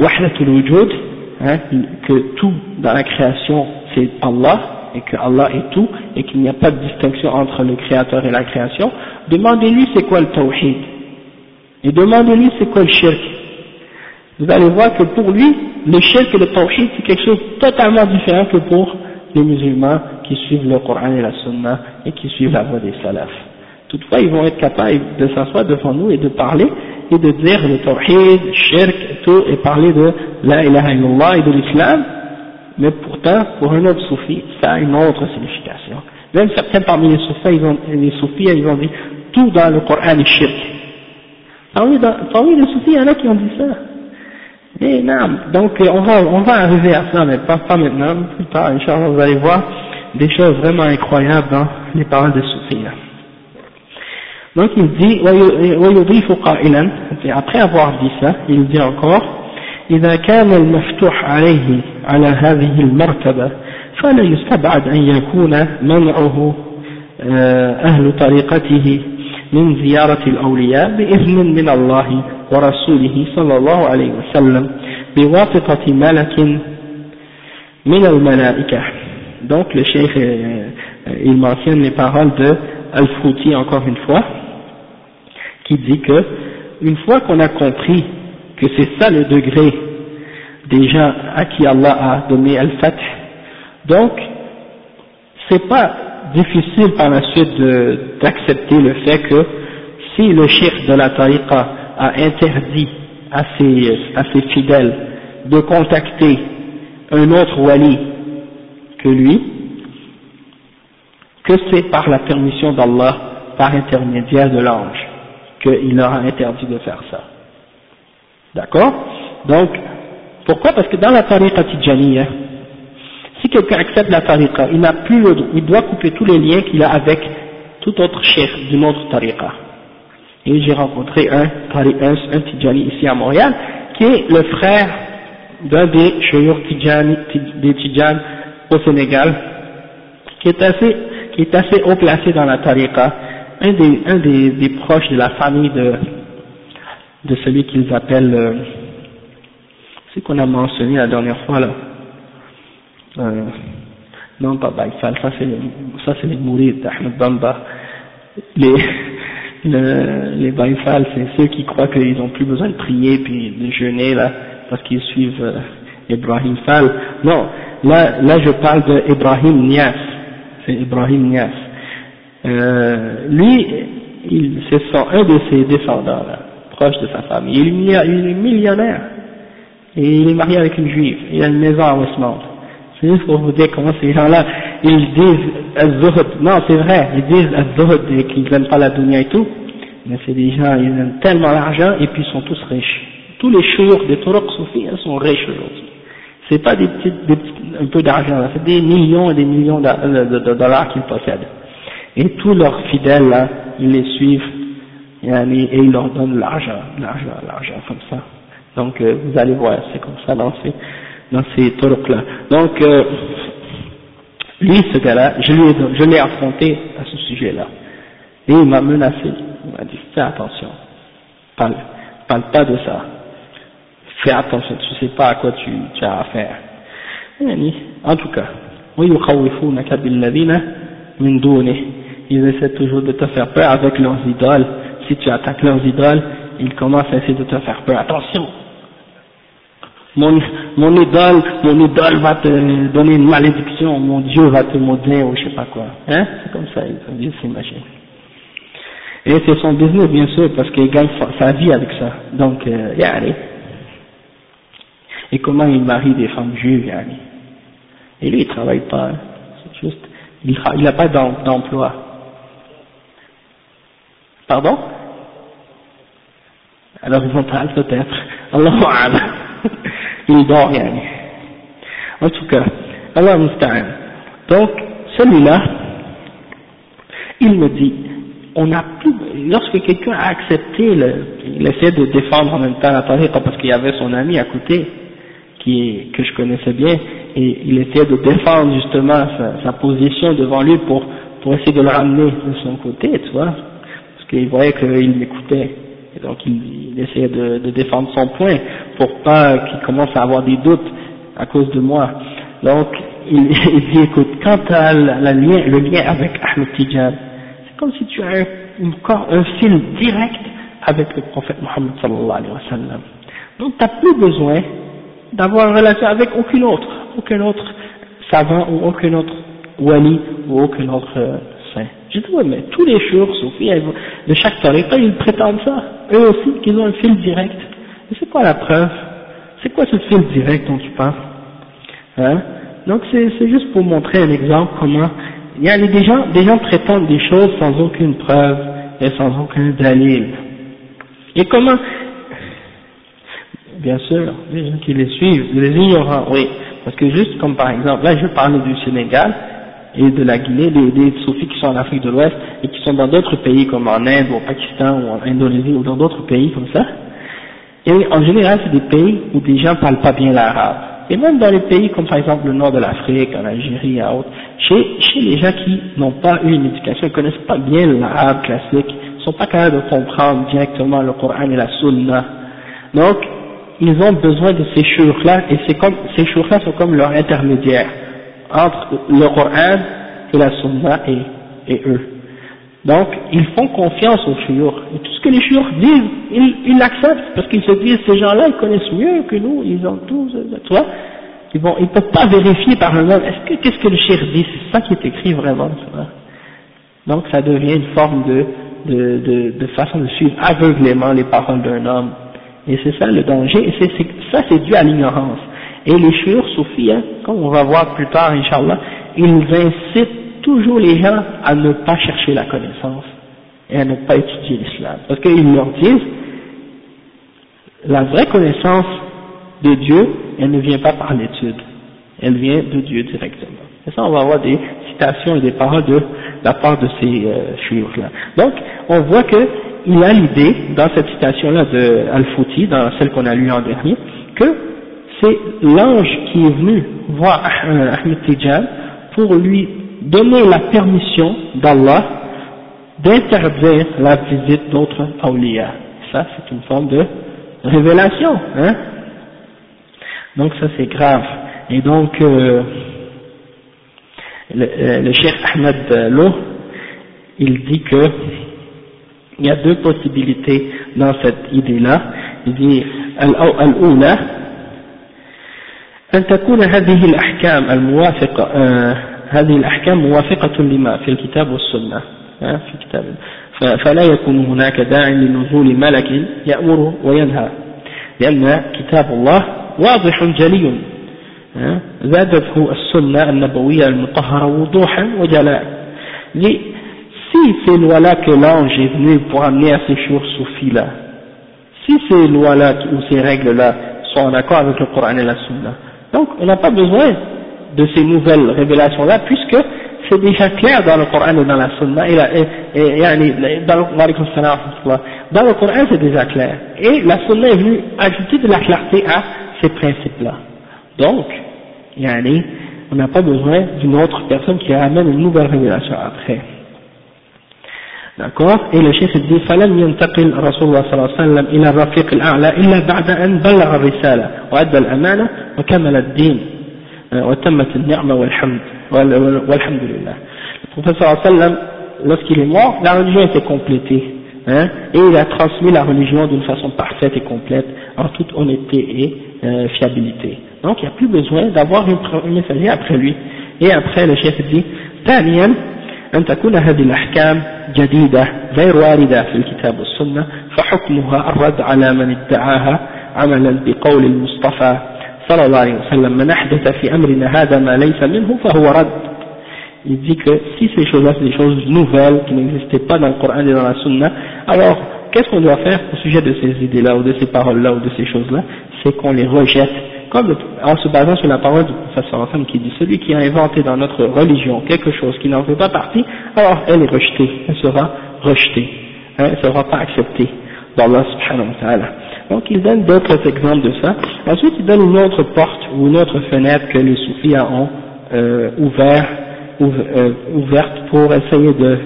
Wahdatul Wujud, hein, que tout dans la création c'est Allah, et que Allah est tout, et qu'il n'y a pas de distinction entre le créateur et la création, demandez-lui c'est quoi le tawhid, et demandez-lui c'est quoi le shirk. Vous allez voir que pour lui, le shirk et le tawhid c'est quelque chose de totalement différent que pour les musulmans qui suivent le Coran et la Sunna et qui suivent la voie des salafs. Toutefois, ils vont être capables de s'asseoir devant nous et de parler et de dire le tawhid, le shirk et tout, et parler de la ilaha illallah et de l'islam, mais pourtant, pour un autre soufi, ça a une autre signification. Même certains parmi les soufis, ils ont, les soufis, ils ont dit tout dans le Coran est shirk. Parmi, parmi les soufis, il y en a qui ont dit ça. Et non, donc on va, on va arriver à ça, mais pas, pas maintenant, plus tard, Inch'Allah, vous allez voir des choses vraiment incroyables dans les paroles des soufis. Donc il dit, après avoir dit ça, il dit encore, إذا كان المفتوح عليه على هذه المرتبة فلا يستبعد أن يكون منعه أهل طريقته من زيارة الأولياء بإذن من الله ورسوله صلى الله عليه وسلم بواسطة ملك من الملائكة. Donc le cheikh il mentionne les paroles de Al-Fouti encore une fois qui dit que une fois qu'on a compris que c'est ça le degré des gens à qui Allah a donné Al-Fath. Donc, c'est pas difficile par la suite d'accepter le fait que si le chef de la tariqa a interdit à ses, à ses fidèles de contacter un autre wali que lui, que c'est par la permission d'Allah, par intermédiaire de l'ange, qu'il leur a interdit de faire ça. D'accord Donc, pourquoi Parce que dans la tariqa tijaniya, si quelqu'un accepte la tariqa, il n'a plus le il doit couper tous les liens qu'il a avec tout autre chef d'une autre tariqa. Et j'ai rencontré un, un, tijani ici à Montréal, qui est le frère d'un des des tijan au Sénégal, qui est assez, haut placé dans la tariqa, un des proches de la famille de, de celui qu'ils appellent, euh, c'est qu'on a mentionné la dernière fois là, euh, non pas Baïfal, ça c'est ça c'est les mourides d'Ahmed Bamba, les, le, les Baïfal, c'est ceux qui croient qu'ils n'ont plus besoin de prier puis de jeûner là, parce qu'ils suivent euh, Ibrahim Fal. Non, là, là je parle de Ibrahim Nias, c'est Ibrahim Nias. Euh, lui, c'est un de ses descendants, là, proche de sa famille. Il est, il est millionnaire. Et il est marié avec une juive. Il a une maison à Westmount. C'est juste pour vous dire comment ces gens-là, ils disent Non, c'est vrai, ils disent et qu'ils n'aiment pas la dunya et tout. Mais c'est des gens, ils aiment tellement l'argent et puis ils sont tous riches. Tous les chours des Turks soufis sont riches aujourd'hui. C'est pas des petites, des un peu d'argent, c'est des millions et des millions de, dollars qu'ils possèdent. Et tous leurs fidèles là, ils les suivent et, ils leur donnent l'argent, l'argent, l'argent comme ça. Donc euh, vous allez voir, c'est comme ça dans ces dans ces là. Donc euh, lui, ce gars-là, je l'ai affronté à ce sujet-là. Et il m'a menacé. Il m'a dit, fais attention. Parle, parle pas de ça. Fais attention, tu sais pas à quoi tu, tu as affaire. En tout cas, ils essaient toujours de te faire peur avec leurs idoles. Si tu attaques leurs idoles, ils commencent à essayer de te faire peur. Attention, mon, mon idole, mon idole va te donner une malédiction, mon Dieu va te maudire ou je sais pas quoi. Hein? C'est comme ça, ils s'imaginent. Et c'est son business bien sûr parce qu'il gagne sa vie avec ça. Donc, euh, allez. Et comment il marie des femmes juives, yani. Et lui il travaille pas, hein. c'est juste, il n'a pas d'emploi. Pardon? Alors ils vont peut-être. Allah il dort yani. En tout cas, Allah musta'an. Donc, celui-là, il me dit, on a plus, lorsque quelqu'un a accepté, il essaie de défendre en même temps la tariqa parce qu'il y avait son ami à côté, qui, que je connaissais bien, et il essayait de défendre justement sa, sa position devant lui pour, pour essayer de le ramener de son côté, tu vois, parce qu'il voyait qu'il m'écoutait. Donc il, il essayait de, défendre son point pour pas qu'il commence à avoir des doutes à cause de moi. Donc il, dit écoute, quant à la, lien, le lien avec Ahmed Tijab, c'est comme si tu as un, un fil direct avec le prophète Mohammed sallallahu alayhi wa sallam. Donc tu n'as plus besoin d'avoir une relation avec aucun autre, aucun autre savant ou aucun autre wali ou aucun autre euh. J'ai dit, ouais, mais tous les jours, Sophie, de chaque tariqa, ils prétendent ça, eux aussi, qu'ils ont un fil direct. Mais c'est quoi la preuve? C'est quoi ce fil direct dont tu parles? Hein? Donc c'est juste pour montrer un exemple comment il y a des gens, des gens prétendent des choses sans aucune preuve et sans aucun dalil. Et comment? Bien sûr, les gens qui les suivent, les ignorants, oui. Parce que juste comme par exemple, là je parle du Sénégal, et de la Guinée, des, des soufis qui sont en Afrique de l'Ouest et qui sont dans d'autres pays comme en Inde ou au Pakistan ou en Indonésie ou dans d'autres pays comme ça. Et en général, c'est des pays où des gens ne parlent pas bien l'arabe. Et même dans les pays comme par exemple le nord de l'Afrique, en Algérie et autres, chez, chez les gens qui n'ont pas eu une éducation, ne connaissent pas bien l'arabe classique, ne sont pas capables de comprendre directement le Coran et la Sunna. Donc, ils ont besoin de ces chouurs-là, et comme, ces chouurs-là sont comme leur intermédiaire entre le Coran et la Sunna et, et eux. Donc, ils font confiance aux chiours. Et tout ce que les chiours disent, ils l'acceptent, parce qu'ils se disent, ces gens-là, ils connaissent mieux que nous, ils ont tous, tu vois. Ils vont, ils peuvent pas vérifier par eux-mêmes, est-ce que, qu'est-ce que le shir dit, c'est ça qui est écrit vraiment, Donc, ça devient une forme de, de, de, de façon de suivre aveuglément les paroles d'un homme. Et c'est ça le danger, et c'est, ça c'est dû à l'ignorance. Et les chouurs soufis, hein, comme on va voir plus tard, Inch'Allah, ils incitent toujours les gens à ne pas chercher la connaissance et à ne pas étudier l'islam. Parce qu'ils leur disent, la vraie connaissance de Dieu, elle ne vient pas par l'étude, elle vient de Dieu directement. Et ça, on va avoir des citations et des paroles de la part de ces euh, là Donc, on voit que il a l'idée, dans cette citation-là de Al-Fouti, dans celle qu'on a lue en dernier, que c'est l'ange qui est venu voir euh, Ahmed Tijal pour lui donner la permission d'Allah d'interdire la visite d'autres awliya. Ça, c'est une forme de révélation. Hein donc ça, c'est grave. Et donc, euh, le, euh, le cheikh Ahmed Loh, il dit que il y a deux possibilités dans cette idée-là. Il dit, al-awla, أن تكون هذه الأحكام الموافقة هذه الأحكام موافقة لما في الكتاب والسنة في كتاب فلا يكون هناك داعي لنزول ملك يأمر وينهى لأن كتاب الله واضح جلي زادته السنة النبوية المطهرة وضوحا وجلاء. si ces lois-là que l'ange est venu pour amener à ces choses soufis-là, si ces lois-là ou ces règles-là sont en accord avec le Coran et la Sunna, donc on n'a pas besoin de ces nouvelles révélations-là, puisque c'est déjà clair dans le Coran et dans la Sunna, et, dans, le, dans le Coran c'est déjà clair, et la Sunna est venue ajouter de la clarté à ces principes-là. Donc, on n'a pas besoin d'une autre personne qui amène une nouvelle révélation après. D'accord Et le chef dit فلم ينتقل رسول الله صلى الله عليه وسلم إلى الرفيق الأعلى إلا بعد أن بلغ الرسالة وأدى الأمانة وكمل الدين وتمت النعمة والحمد والحمد لله. Le prophète صلى الله عليه وسلم lorsqu'il est mort, la religion était complétée. Hein, et il a transmis la religion d'une façon parfaite et complète, en toute honnêteté et euh, fiabilité. Donc il n'y a plus besoin d'avoir un messager après lui. Et après le chef dit, ثانيا أن تكون هذه الأحكام جديدة غير واردة في الكتاب والسنة فحكمها الرد على من ادعاها عملا بقول المصطفى صلى الله عليه وسلم. من أحدث في أمرنا هذا ما ليس منه فهو رد. Il dit que si ces choses-là c'est des choses nouvelles qui n'existaient pas dans le Coran et dans la Sunna, alors qu'est-ce qu'on doit faire au sujet de ces idées-là ou de ces paroles-là ou de ces choses-là? C'est qu'on les rejette, comme en se basant sur la parole du professeur Hassan qui dit celui qui a inventé dans notre religion quelque chose qui n'en fait pas partie, alors elle est rejetée, elle sera rejetée, hein, elle ne sera pas acceptée d'Allah subhanahu wa. Donc il donne d'autres exemples de ça. Ensuite il donne une autre porte ou une autre fenêtre que les soufis ont euh, ouvert euh, ouverte pour essayer de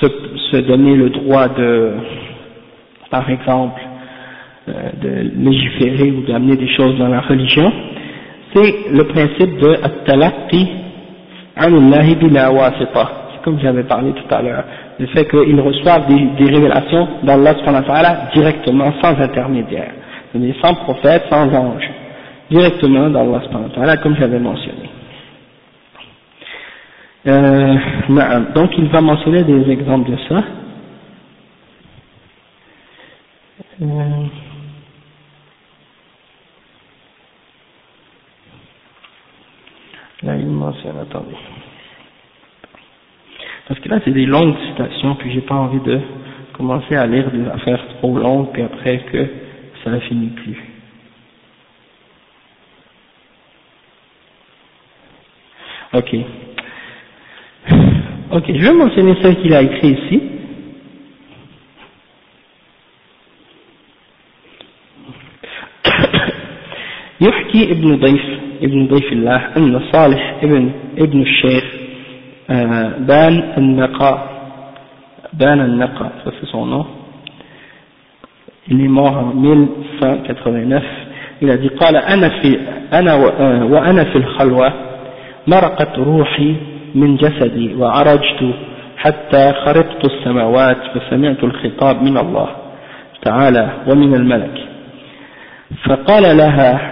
se, se, donner le droit de, par exemple, euh, de légiférer ou d'amener des choses dans la religion, c'est le principe de at-talaqqi anillahi bila. C'est comme j'avais parlé tout à l'heure, le fait qu'ils reçoivent des, des révélations d'Allah directement, sans intermédiaire. Sans prophète, sans ange. Directement d'Allah comme j'avais mentionné. Euh, donc il va mentionner des exemples de ça. Euh, là il mentionne, attendez. Parce que là c'est des longues citations, puis j'ai pas envie de commencer à lire des affaires trop longues, puis après que ça ne finit plus. Ok. Ok, je vais mentionner ce qu'il a écrit ici. يحكي ابن ضيف ابن ضيف الله أن صالح ابن ابن الشيخ بان النقاء بان النقاء ça c'est son nom. Il est mort en 1189 il a dit قال أنا في أنا وأنا في الخلوة مرقت روحي من جسدي وعرجت حتى خرقت السماوات فسمعت الخطاب من الله تعالى ومن الملك. فقال لها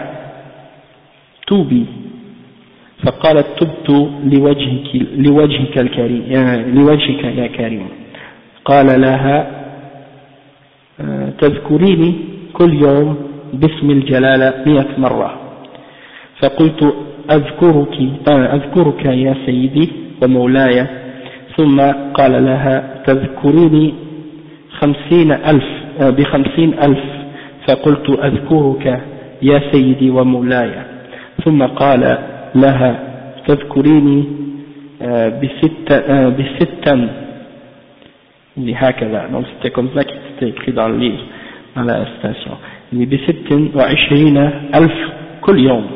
توبي فقالت تبت لوجهك, لوجهك الكريم لوجهك يا كريم. قال لها تذكريني كل يوم باسم الجلالة مئة مرة. فقلت أذكرك أذكرك يا سيدي ومولاي. ثم قال لها تذكريني خمسين ألف بخمسين ألف. فقلت أذكرك يا سيدي ومولاي. ثم قال لها تذكريني بست بستا. هكذا. Donc c'était comme ça qui était écrit dans le livre dans la station. بست وعشرين ألف كل يوم.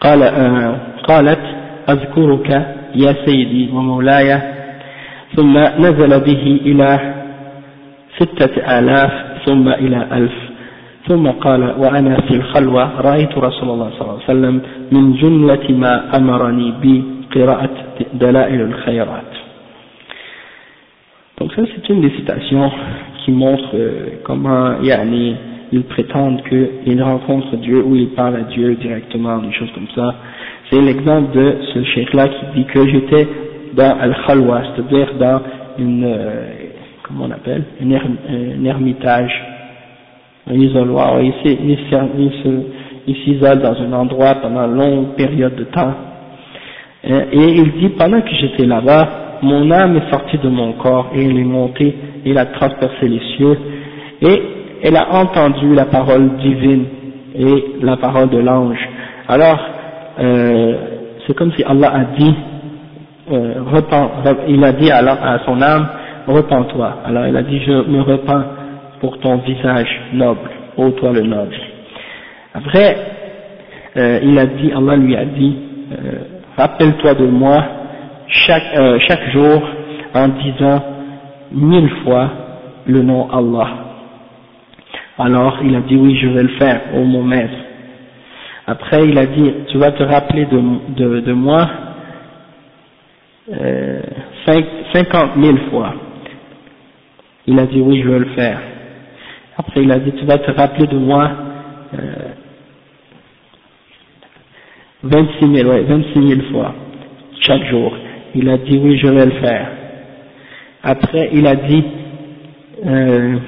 قال آه قالت أذكرك يا سيدي ومولاي. ثم نزل به إلى ستة آلاف ثم إلى ألف. ثم قال وأنا في الخلوة رأيت رسول الله صلى الله عليه وسلم من جملة ما أمرني بقراءة دلائل الخيرات Donc ça c'est une des citations qui montre euh, comment yani, ils prétendent qu'ils rencontrent Dieu ou ils parlent à Dieu directement, des choses comme ça. C'est l'exemple de ce cheikh-là qui dit que j'étais dans Al-Khalwa, c'est-à-dire dans une, euh, comment on appelle, une un ermitage, un isoloir. Il s'isole dans un endroit pendant une longue période de temps. Hein, et il dit, pendant que j'étais là-bas, mon âme est sortie de mon corps et elle est montée, et elle a transpercé les cieux, et elle a entendu la parole divine et la parole de l'ange. Alors, euh, c'est comme si Allah a dit, euh, il a dit à, son âme, repens-toi. Alors il a dit, je me repens pour ton visage noble, ô toi le noble. Après, euh, il a dit, Allah lui a dit, rappelle-toi de moi chaque, chaque jour en disant mille fois le nom Allah. Alors il a dit oui je vais le faire, ô mon maître. Après, il a dit, tu vas te rappeler de, de, de moi euh, 50 000 fois. Il a dit, oui, je veux le faire. Après, il a dit, tu vas te rappeler de moi euh, 26 000, ouais, 26 000 fois, chaque jour. Il a dit, oui, je vais le faire. Après, il a dit, euh,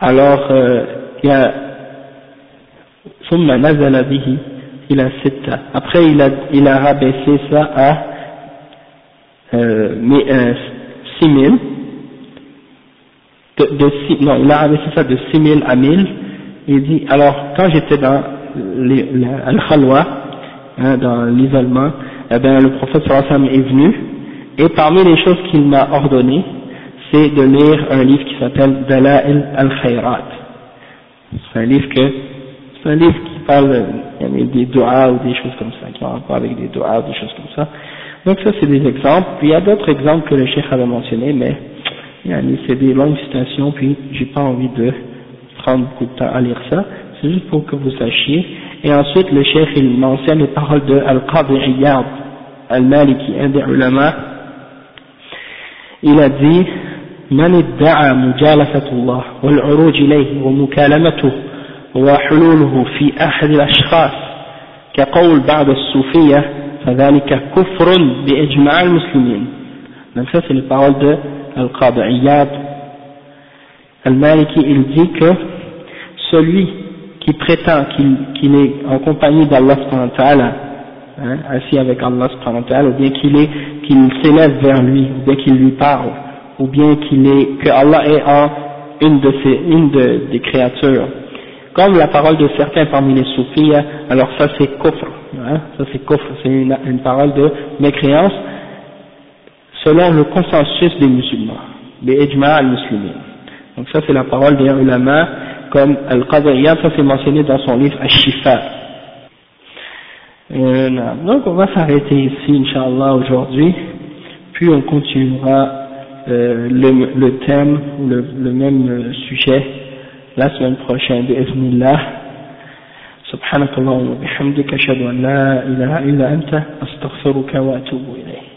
alors, euh, il y a, il a Après, il a, il a rabaissé ça à euh, 6 000. Euh, de, non il a rabaissé ça de 6000 à 1000 il dit alors quand j'étais dans al-khalwa hein, dans l'isolement eh bien le prophète sallallahu est venu et parmi les choses qu'il m'a ordonné c'est de lire un livre qui s'appelle Dala'il al-Khayrat c'est un livre que c'est un livre qui parle euh, des doigts ou des choses comme ça, qui ont rapport avec des doigts ou des choses comme ça. Donc ça c'est des exemples. Puis il y a d'autres exemples que le chef avait mentionnés, mais c'est des longues citations, puis j'ai pas envie de prendre beaucoup de temps à lire ça. C'est juste pour que vous sachiez. Et ensuite le chef il mentionne les paroles de Al-Qadi Iyad Al-Maliki, un des ulama. Il a dit من ادعى مجالسة الله والعروج إليه ومكالمته وحلوله في أحد الأشخاص كقول بعض الصوفية فذلك كفر بإجماع المسلمين donc ça c'est les paroles de Al-Qadi Iyad Al-Maliki il dit que celui qui prétend qu'il qu est en compagnie d'Allah hein, assis avec Allah ou bien qu'il qu'il s'élève vers lui ou bien qu'il lui parle ou bien qu'il est que Allah est en une de ses une de, des créatures. Comme la parole de certains parmi les soufis, alors ça c'est kufr, hein, ça c'est kufr, c'est une, parole de mécréance, selon le consensus des musulmans, des ijma' al-muslimin. Donc ça c'est la parole des ulama, comme Al-Qadiyya, ça c'est mentionné dans son livre Al-Shifa. Euh, donc on va s'arrêter ici, Inch'Allah, aujourd'hui, puis on continuera euh, le, le, thème, le, le même euh, sujet, la semaine prochaine بإذن الله سبحانك اللهم وبحمدك أشهد أن لا إله إلا أنت أستغفرك وأتوب إليك